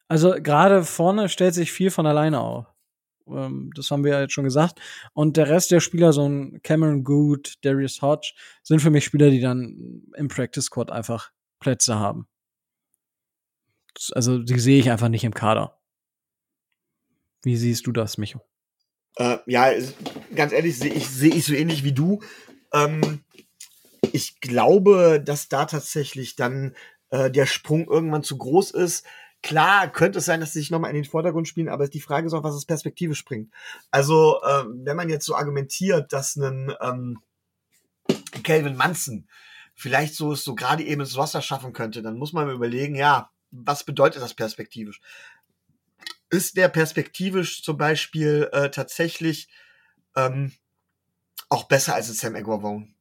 A: also gerade vorne stellt sich viel von alleine auf. Ähm, das haben wir ja jetzt schon gesagt. Und der Rest der Spieler, so ein Cameron Good, Darius Hodge, sind für mich Spieler, die dann im Practice Squad einfach Plätze haben. Also die sehe ich einfach nicht im Kader. Wie siehst du das, Micho?
B: Äh, ja, ganz ehrlich, sehe ich, sehe ich so ähnlich wie du. Ähm, ich glaube, dass da tatsächlich dann äh, der Sprung irgendwann zu groß ist. Klar, könnte es sein, dass sie sich nochmal in den Vordergrund spielen, aber die Frage ist auch, was das Perspektive springt. Also, ähm, wenn man jetzt so argumentiert, dass ein ähm, Calvin Munson vielleicht so so gerade eben ins Roster schaffen könnte, dann muss man überlegen, ja, was bedeutet das perspektivisch? Ist der perspektivisch zum Beispiel äh, tatsächlich ähm, auch besser als ein Sam Aguavon?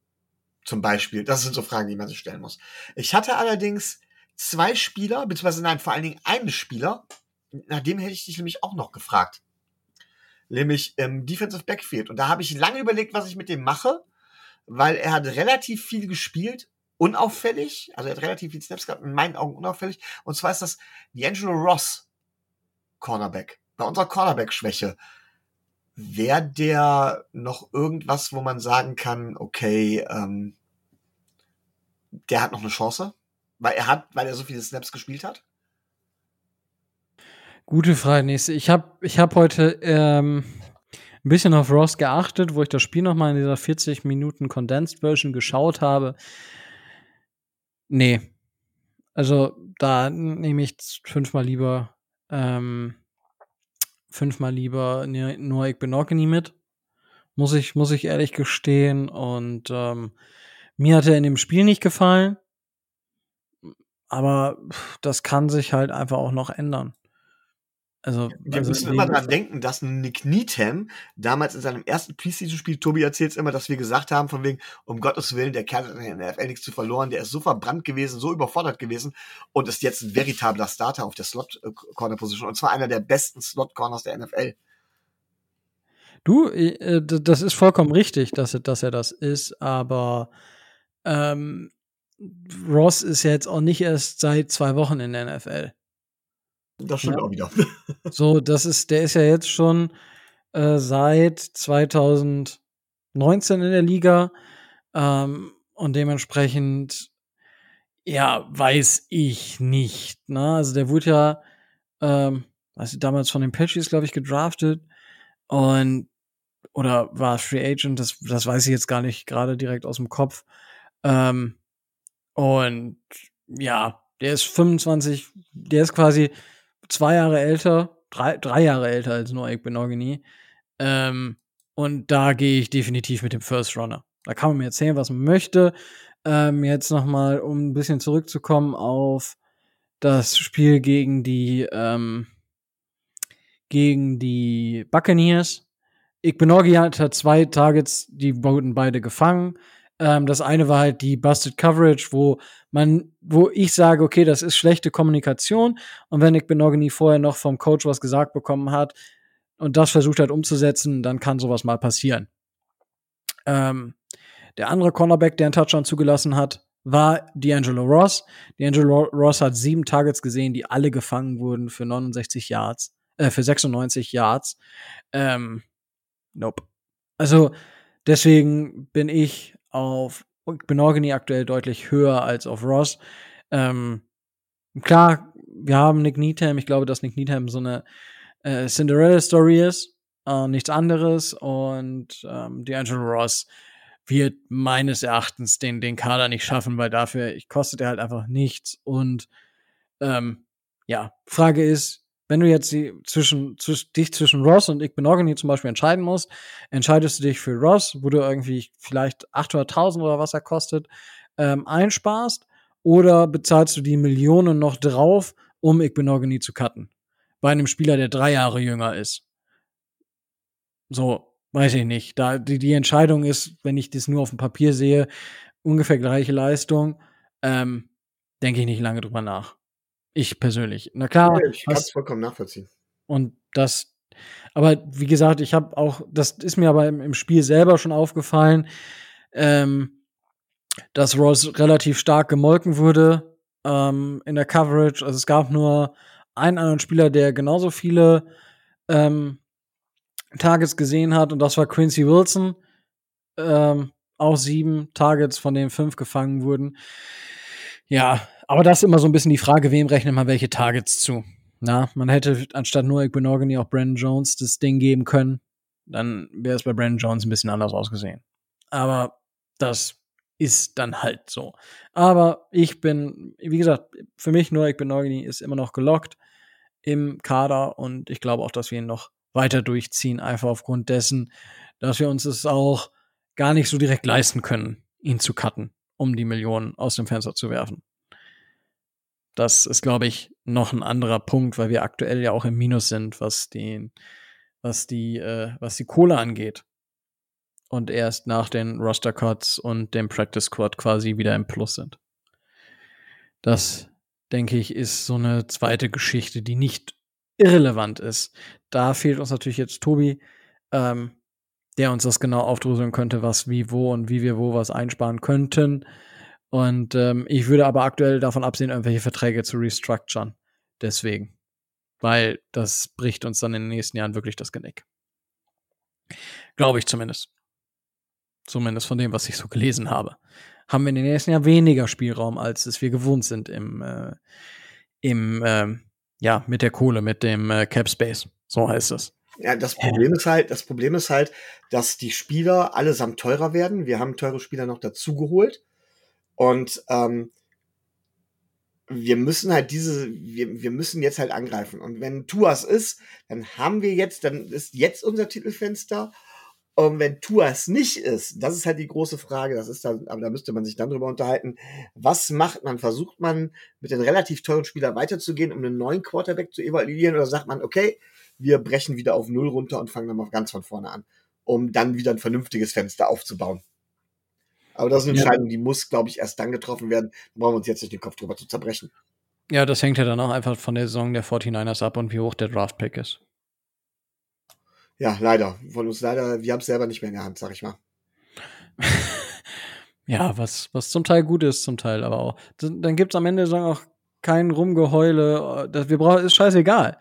B: Zum Beispiel. Das sind so Fragen, die man sich stellen muss. Ich hatte allerdings zwei Spieler, beziehungsweise nein, vor allen Dingen einen Spieler, nach dem hätte ich dich nämlich auch noch gefragt. Nämlich ähm, Defensive Backfield. Und da habe ich lange überlegt, was ich mit dem mache, weil er hat relativ viel gespielt, unauffällig, also er hat relativ viel Snaps gehabt, in meinen Augen unauffällig. Und zwar ist das D'Angelo Ross Cornerback. Bei unserer Cornerback-Schwäche wäre der noch irgendwas, wo man sagen kann, okay, ähm, der hat noch eine Chance? Weil er hat, weil er so viele Snaps gespielt hat?
A: Gute Frage, nächste. Ich habe ich hab heute ähm, ein bisschen auf Ross geachtet, wo ich das Spiel nochmal in dieser 40 Minuten Condensed Version geschaut habe. Nee. Also da nehme ich fünfmal lieber ähm, fünfmal lieber Noek Benogany mit. Muss ich, muss ich ehrlich gestehen. Und ähm, mir hat er in dem Spiel nicht gefallen. Aber das kann sich halt einfach auch noch ändern.
B: Also, wir also müssen immer daran denken, dass Nick Needham damals in seinem ersten Preseason-Spiel, Tobi erzählt immer, dass wir gesagt haben, von wegen, um Gottes Willen, der Kerl hat in der NFL nichts zu verloren, der ist so verbrannt gewesen, so überfordert gewesen und ist jetzt ein veritabler Starter auf der Slot-Corner-Position und zwar einer der besten Slot-Corners der NFL.
A: Du, äh, das ist vollkommen richtig, dass er, dass er das ist, aber ähm, Ross ist ja jetzt auch nicht erst seit zwei Wochen in der NFL.
B: Das stimmt ja. auch wieder.
A: so, das ist, der ist ja jetzt schon äh, seit 2019 in der Liga. Ähm, und dementsprechend, ja, weiß ich nicht. Ne? Also der wurde ja, ähm, also damals von den Patriots, glaube ich, gedraftet. Und oder war Free Agent, das, das weiß ich jetzt gar nicht gerade direkt aus dem Kopf. Ähm, und ja, der ist 25, der ist quasi zwei Jahre älter, drei, drei Jahre älter als Noek Benogany. Ähm, und da gehe ich definitiv mit dem First Runner. Da kann man mir erzählen, was man möchte. Ähm, jetzt noch mal, um ein bisschen zurückzukommen auf das Spiel gegen die ähm, gegen die Buccaneers. Igbenoggi hat zwei Targets, die wurden beide gefangen. Ähm, das eine war halt die Busted Coverage, wo man, wo ich sage, okay, das ist schlechte Kommunikation. Und wenn Nick Benogany vorher noch vom Coach was gesagt bekommen hat und das versucht hat umzusetzen, dann kann sowas mal passieren. Ähm, der andere Cornerback, der einen Touchdown zugelassen hat, war D'Angelo Ross. D'Angelo Ross hat sieben Targets gesehen, die alle gefangen wurden für 69 Yards, äh, für 96 Yards. Ähm, nope. Also, deswegen bin ich auf Benogany aktuell deutlich höher als auf Ross. Ähm, klar, wir haben Nick Needham. Ich glaube, dass Nick Needham so eine äh, Cinderella-Story ist, äh, nichts anderes. Und ähm, D'Angelo Ross wird meines Erachtens den, den Kader nicht schaffen, weil dafür kostet er halt einfach nichts. Und ähm, ja, Frage ist, wenn du jetzt die, zwischen, zwischen, dich zwischen Ross und Igbenogany zum Beispiel entscheiden musst, entscheidest du dich für Ross, wo du irgendwie vielleicht 800.000 oder was er kostet, ähm, einsparst, oder bezahlst du die Millionen noch drauf, um Igbenogany zu cutten? Bei einem Spieler, der drei Jahre jünger ist. So, weiß ich nicht. Da, die, die Entscheidung ist, wenn ich das nur auf dem Papier sehe, ungefähr gleiche Leistung, ähm, denke ich nicht lange drüber nach. Ich persönlich. Na klar.
B: ich kann es vollkommen nachvollziehen.
A: Und das, aber wie gesagt, ich habe auch, das ist mir aber im, im Spiel selber schon aufgefallen, ähm, dass Ross relativ stark gemolken wurde ähm, in der Coverage. Also es gab nur einen anderen Spieler, der genauso viele ähm, Targets gesehen hat, und das war Quincy Wilson. Ähm, auch sieben Targets, von denen fünf gefangen wurden. Ja, aber das ist immer so ein bisschen die Frage, wem rechnet man welche Targets zu? Na, man hätte anstatt nur Igbenogany auch Brandon Jones das Ding geben können. Dann wäre es bei Brandon Jones ein bisschen anders ausgesehen. Aber das ist dann halt so. Aber ich bin, wie gesagt, für mich nur Igbenogany ist immer noch gelockt im Kader und ich glaube auch, dass wir ihn noch weiter durchziehen, einfach aufgrund dessen, dass wir uns es auch gar nicht so direkt leisten können, ihn zu cutten, um die Millionen aus dem Fenster zu werfen. Das ist, glaube ich, noch ein anderer Punkt, weil wir aktuell ja auch im Minus sind, was die, was die, äh, was die Kohle angeht. Und erst nach den Roster Cuts und dem Practice Squad quasi wieder im Plus sind. Das denke ich, ist so eine zweite Geschichte, die nicht irrelevant ist. Da fehlt uns natürlich jetzt Tobi, ähm, der uns das genau aufdröseln könnte, was wie wo und wie wir wo was einsparen könnten. Und ähm, ich würde aber aktuell davon absehen, irgendwelche Verträge zu restructuren. Deswegen. Weil das bricht uns dann in den nächsten Jahren wirklich das Genick. Glaube ich zumindest. Zumindest von dem, was ich so gelesen habe. Haben wir in den nächsten Jahren weniger Spielraum, als es wir gewohnt sind im, äh, im äh, ja, mit der Kohle, mit dem äh, Cap Space. So heißt es.
B: Ja, das Problem ist halt, das Problem ist halt, dass die Spieler allesamt teurer werden. Wir haben teure Spieler noch dazugeholt. Und ähm, wir müssen halt diese, wir, wir müssen jetzt halt angreifen. Und wenn Tuas ist, dann haben wir jetzt, dann ist jetzt unser Titelfenster. Und wenn Tuas nicht ist, das ist halt die große Frage, das ist dann, aber da müsste man sich dann drüber unterhalten. Was macht man? Versucht man mit den relativ teuren Spielern weiterzugehen, um einen neuen Quarterback zu evaluieren? Oder sagt man, okay, wir brechen wieder auf Null runter und fangen dann mal ganz von vorne an, um dann wieder ein vernünftiges Fenster aufzubauen? Aber das ist eine Entscheidung, die muss, glaube ich, erst dann getroffen werden. Da brauchen wir uns jetzt nicht den Kopf drüber zu zerbrechen.
A: Ja, das hängt ja dann auch einfach von der Saison der 49ers ab und wie hoch der Draft-Pick ist.
B: Ja, leider. Von uns leider, wir haben es selber nicht mehr in der Hand, sag ich mal.
A: ja, was, was zum Teil gut ist, zum Teil aber auch. Dann gibt es am Ende der auch kein Rumgeheule. Das, wir brauchen, ist scheißegal.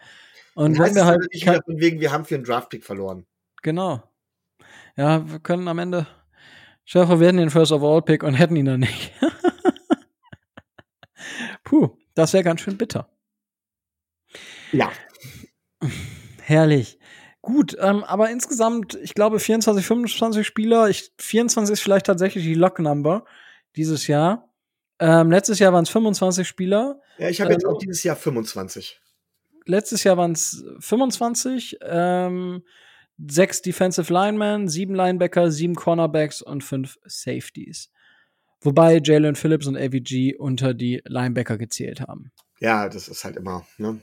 B: Und wenn wir halt. Nicht wieder von wegen, wir haben für einen Draft-Pick verloren.
A: Genau. Ja, wir können am Ende Stell dir vor, wir hätten den First of All Pick und hätten ihn dann nicht. Puh, das wäre ganz schön bitter.
B: Ja.
A: Herrlich. Gut, ähm, aber insgesamt, ich glaube 24, 25 Spieler. Ich, 24 ist vielleicht tatsächlich die Lock-Number dieses Jahr. Ähm, letztes Jahr waren es 25 Spieler.
B: Ja, ich habe jetzt ähm, auch dieses Jahr 25.
A: Letztes Jahr waren es 25. Ähm, sechs Defensive Linemen, sieben Linebacker, sieben Cornerbacks und fünf Safeties. Wobei Jalen Phillips und AVG unter die Linebacker gezählt haben.
B: Ja, das ist halt immer, ne?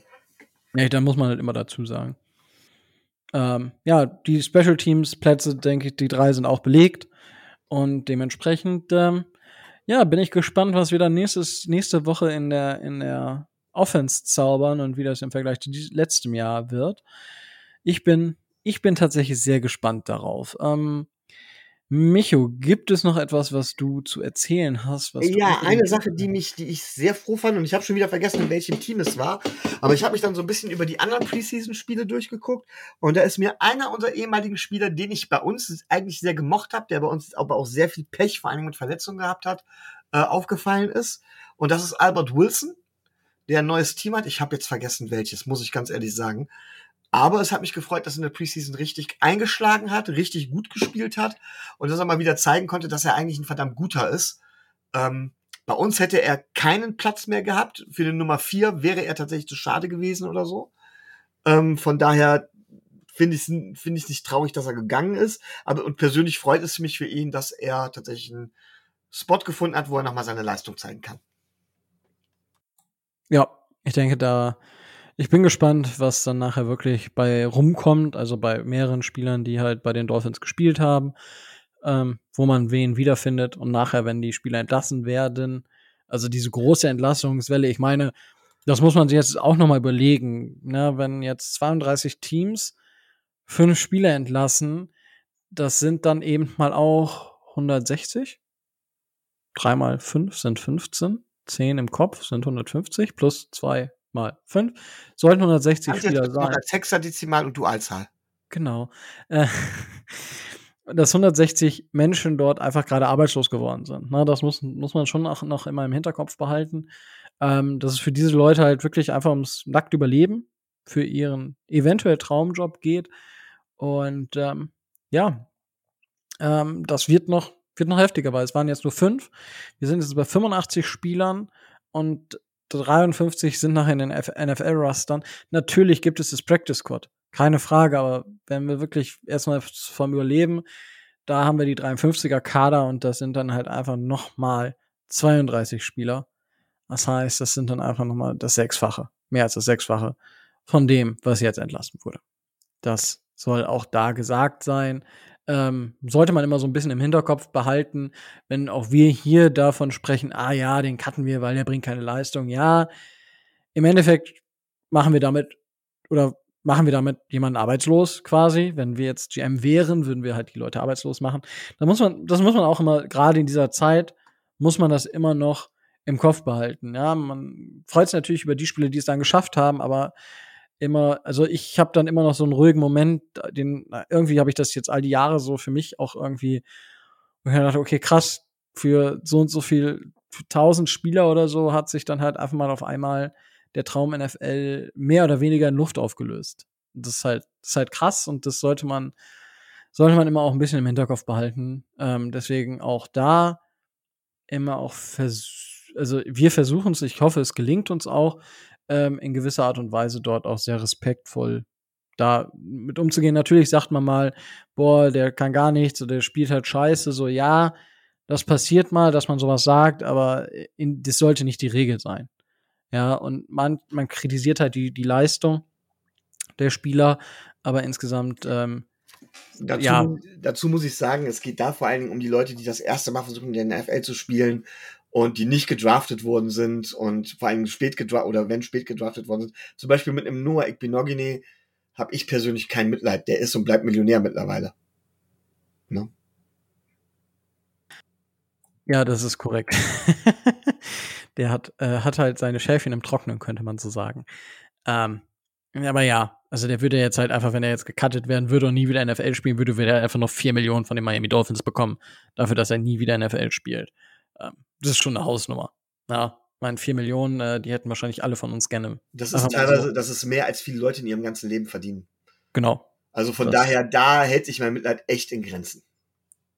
A: Ja, da muss man halt immer dazu sagen. Ähm, ja, die Special Teams Plätze, denke ich, die drei sind auch belegt. Und dementsprechend, ähm, ja, bin ich gespannt, was wir dann nächstes, nächste Woche in der, in der Offense zaubern und wie das im Vergleich zu letztem Jahr wird. Ich bin ich bin tatsächlich sehr gespannt darauf. Ähm, Micho, gibt es noch etwas, was du zu erzählen hast?
B: ja, eine Sache, die mich, die ich sehr froh fand, und ich habe schon wieder vergessen, in welchem Team es war, aber ich habe mich dann so ein bisschen über die anderen Preseason-Spiele durchgeguckt und da ist mir einer unserer ehemaligen Spieler, den ich bei uns eigentlich sehr gemocht habe, der bei uns aber auch sehr viel Pech, vor allem mit Verletzungen gehabt hat, äh, aufgefallen ist. Und das ist Albert Wilson, der ein neues Team hat. Ich habe jetzt vergessen, welches, muss ich ganz ehrlich sagen. Aber es hat mich gefreut, dass er in der Preseason richtig eingeschlagen hat, richtig gut gespielt hat und dass er mal wieder zeigen konnte, dass er eigentlich ein verdammt guter ist. Ähm, bei uns hätte er keinen Platz mehr gehabt. Für den Nummer 4 wäre er tatsächlich zu schade gewesen oder so. Ähm, von daher finde ich es find ich nicht traurig, dass er gegangen ist. Aber und persönlich freut es mich für ihn, dass er tatsächlich einen Spot gefunden hat, wo er nochmal seine Leistung zeigen kann.
A: Ja, ich denke, da ich bin gespannt, was dann nachher wirklich bei rumkommt, also bei mehreren Spielern, die halt bei den Dolphins gespielt haben, ähm, wo man wen wiederfindet und nachher, wenn die Spieler entlassen werden, also diese große Entlassungswelle, ich meine, das muss man sich jetzt auch nochmal überlegen, ne? wenn jetzt 32 Teams fünf Spieler entlassen, das sind dann eben mal auch 160. Drei mal fünf sind 15. Zehn im Kopf sind 150 plus zwei mal 5. Sollten 160 Kannst Spieler sein.
B: Als Hexadezimal und Dualzahl.
A: Genau. Äh, dass 160 Menschen dort einfach gerade arbeitslos geworden sind. Na, das muss, muss man schon noch, noch immer im Hinterkopf behalten. Ähm, dass es für diese Leute halt wirklich einfach ums nackt Überleben für ihren eventuell Traumjob geht. Und ähm, ja, ähm, das wird noch, wird noch heftiger, weil es waren jetzt nur fünf. Wir sind jetzt bei 85 Spielern und 53 sind nachher in den NFL-Rustern. Natürlich gibt es das Practice Squad. Keine Frage, aber wenn wir wirklich erstmal vom Überleben, da haben wir die 53er Kader und das sind dann halt einfach nochmal 32 Spieler. Das heißt, das sind dann einfach nochmal das Sechsfache, mehr als das Sechsfache von dem, was jetzt entlassen wurde. Das soll auch da gesagt sein ähm, sollte man immer so ein bisschen im Hinterkopf behalten, wenn auch wir hier davon sprechen, ah ja, den cutten wir, weil der bringt keine Leistung. Ja, im Endeffekt machen wir damit oder machen wir damit jemanden arbeitslos quasi. Wenn wir jetzt GM wären, würden wir halt die Leute arbeitslos machen. Da muss man, das muss man auch immer, gerade in dieser Zeit, muss man das immer noch im Kopf behalten. Ja, man freut sich natürlich über die Spiele, die es dann geschafft haben, aber immer, also ich habe dann immer noch so einen ruhigen Moment, den irgendwie habe ich das jetzt all die Jahre so für mich auch irgendwie und ich dachte, okay, krass, für so und so viel tausend Spieler oder so hat sich dann halt einfach mal auf einmal der Traum NFL mehr oder weniger in Luft aufgelöst. Und das ist halt, das ist halt krass und das sollte man, sollte man immer auch ein bisschen im Hinterkopf behalten. Ähm, deswegen auch da immer auch vers also wir versuchen es, ich hoffe, es gelingt uns auch, ähm, in gewisser Art und Weise dort auch sehr respektvoll da mit umzugehen. Natürlich sagt man mal, boah, der kann gar nichts oder der spielt halt scheiße, so ja, das passiert mal, dass man sowas sagt, aber in, das sollte nicht die Regel sein. Ja, und man, man kritisiert halt die, die Leistung der Spieler, aber insgesamt, ähm,
B: dazu, ja. dazu muss ich sagen, es geht da vor allen Dingen um die Leute, die das erste Mal versuchen, in der NFL zu spielen und die nicht gedraftet worden sind und vor allem spät gedraftet oder wenn spät gedraftet worden sind. Zum Beispiel mit einem Noah Ekbinogine habe ich persönlich kein Mitleid. Der ist und bleibt Millionär mittlerweile. Ne?
A: Ja, das ist korrekt. der hat, äh, hat halt seine Schäfchen im Trocknen, könnte man so sagen. Ähm, aber ja, also der würde jetzt halt einfach, wenn er jetzt gecuttet werden würde und nie wieder NFL spielen würde, würde er einfach noch vier Millionen von den Miami Dolphins bekommen, dafür, dass er nie wieder NFL spielt. Ähm, das ist schon eine Hausnummer. Ja, meine, vier Millionen, äh, die hätten wahrscheinlich alle von uns gerne.
B: Das ist teilweise, so. das ist mehr, als viele Leute in ihrem ganzen Leben verdienen.
A: Genau.
B: Also von das. daher, da hält sich mein Mitleid echt in Grenzen.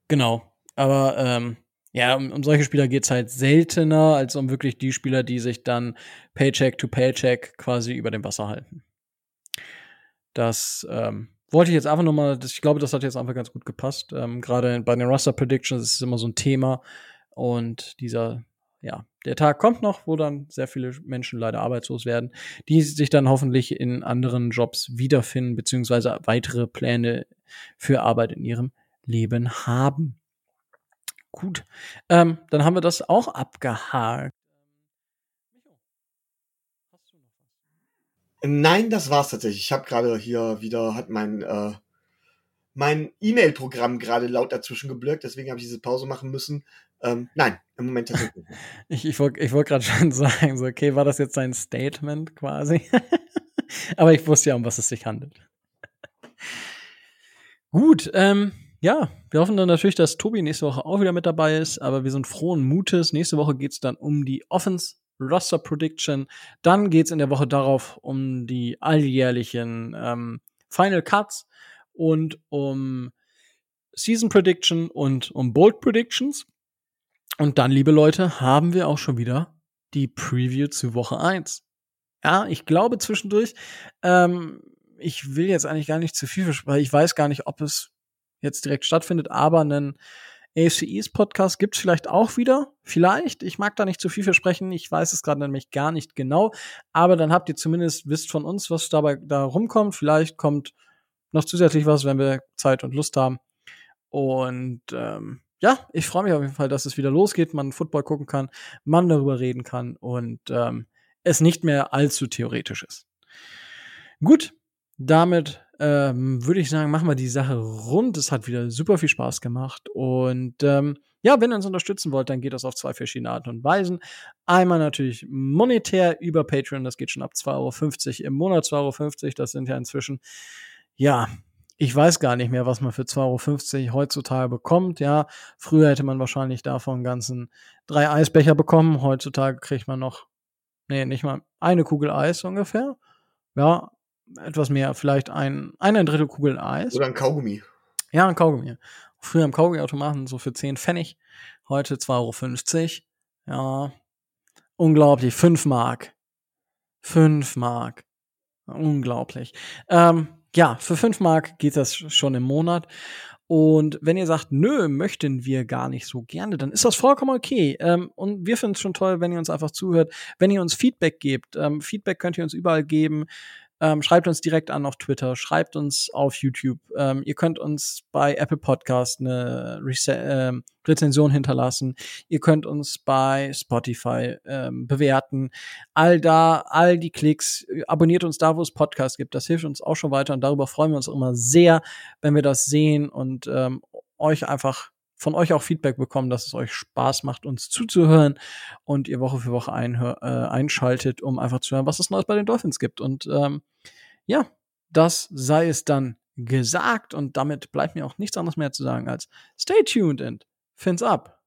A: Genau. Aber ähm, ja, um, um solche Spieler geht's halt seltener, als um wirklich die Spieler, die sich dann Paycheck to Paycheck quasi über dem Wasser halten. Das ähm, wollte ich jetzt einfach nochmal, ich glaube, das hat jetzt einfach ganz gut gepasst. Ähm, Gerade bei den Roster Predictions ist es immer so ein Thema. Und dieser ja, der Tag kommt noch, wo dann sehr viele Menschen leider arbeitslos werden, die sich dann hoffentlich in anderen Jobs wiederfinden, beziehungsweise weitere Pläne für Arbeit in ihrem Leben haben. Gut, ähm, dann haben wir das auch abgehakt.
B: Nein, das war's tatsächlich. Ich habe gerade hier wieder, hat mein äh, mein E-Mail-Programm gerade laut dazwischen geblockt, deswegen habe ich diese Pause machen müssen. Ähm, nein, im Moment tatsächlich nicht.
A: ich ich wollte ich wollt gerade schon sagen, so, okay, war das jetzt ein Statement quasi? Aber ich wusste ja, um was es sich handelt. Gut, ähm, ja, wir hoffen dann natürlich, dass Tobi nächste Woche auch wieder mit dabei ist, aber wir sind frohen Mutes. Nächste Woche geht es dann um die Offense Roster Prediction. Dann geht es in der Woche darauf um die alljährlichen ähm, Final Cuts und um Season Prediction und um Bold Predictions. Und dann, liebe Leute, haben wir auch schon wieder die Preview zu Woche 1. Ja, ich glaube zwischendurch, ähm, ich will jetzt eigentlich gar nicht zu viel versprechen, ich weiß gar nicht, ob es jetzt direkt stattfindet, aber einen AFC East Podcast gibt's vielleicht auch wieder. Vielleicht. Ich mag da nicht zu viel versprechen. Ich weiß es gerade nämlich gar nicht genau. Aber dann habt ihr zumindest wisst von uns, was dabei da rumkommt. Vielleicht kommt noch zusätzlich was, wenn wir Zeit und Lust haben. Und ähm, ja, ich freue mich auf jeden Fall, dass es wieder losgeht, man Football gucken kann, man darüber reden kann und ähm, es nicht mehr allzu theoretisch ist. Gut, damit ähm, würde ich sagen, machen wir die Sache rund. Es hat wieder super viel Spaß gemacht. Und ähm, ja, wenn ihr uns unterstützen wollt, dann geht das auf zwei verschiedene Arten und Weisen. Einmal natürlich monetär über Patreon, das geht schon ab 2,50 Euro im Monat, 2,50 Euro. Das sind ja inzwischen ja, ich weiß gar nicht mehr, was man für 2,50 Euro heutzutage bekommt. Ja, früher hätte man wahrscheinlich davon ganzen drei Eisbecher bekommen. Heutzutage kriegt man noch, nee, nicht mal eine Kugel Eis ungefähr. Ja, etwas mehr, vielleicht ein, eine Drittel Kugel Eis.
B: Oder ein Kaugummi.
A: Ja, ein Kaugummi. Früher im Kaugummiautomaten so für 10 Pfennig. Heute 2,50 Euro. Ja, unglaublich. 5 Mark. 5 Mark. Unglaublich. Ähm, ja, für 5 Mark geht das schon im Monat. Und wenn ihr sagt, nö, möchten wir gar nicht so gerne, dann ist das vollkommen okay. Ähm, und wir finden es schon toll, wenn ihr uns einfach zuhört, wenn ihr uns Feedback gebt. Ähm, Feedback könnt ihr uns überall geben. Ähm, schreibt uns direkt an auf Twitter, schreibt uns auf YouTube. Ähm, ihr könnt uns bei Apple Podcast eine Rese äh, Rezension hinterlassen. Ihr könnt uns bei Spotify ähm, bewerten. All da, all die Klicks, abonniert uns da, wo es Podcasts gibt. Das hilft uns auch schon weiter und darüber freuen wir uns immer sehr, wenn wir das sehen und ähm, euch einfach von euch auch Feedback bekommen, dass es euch Spaß macht, uns zuzuhören und ihr Woche für Woche einhör, äh, einschaltet, um einfach zu hören, was es Neues bei den Dolphins gibt. Und ähm, ja, das sei es dann gesagt und damit bleibt mir auch nichts anderes mehr zu sagen als stay tuned and fins up.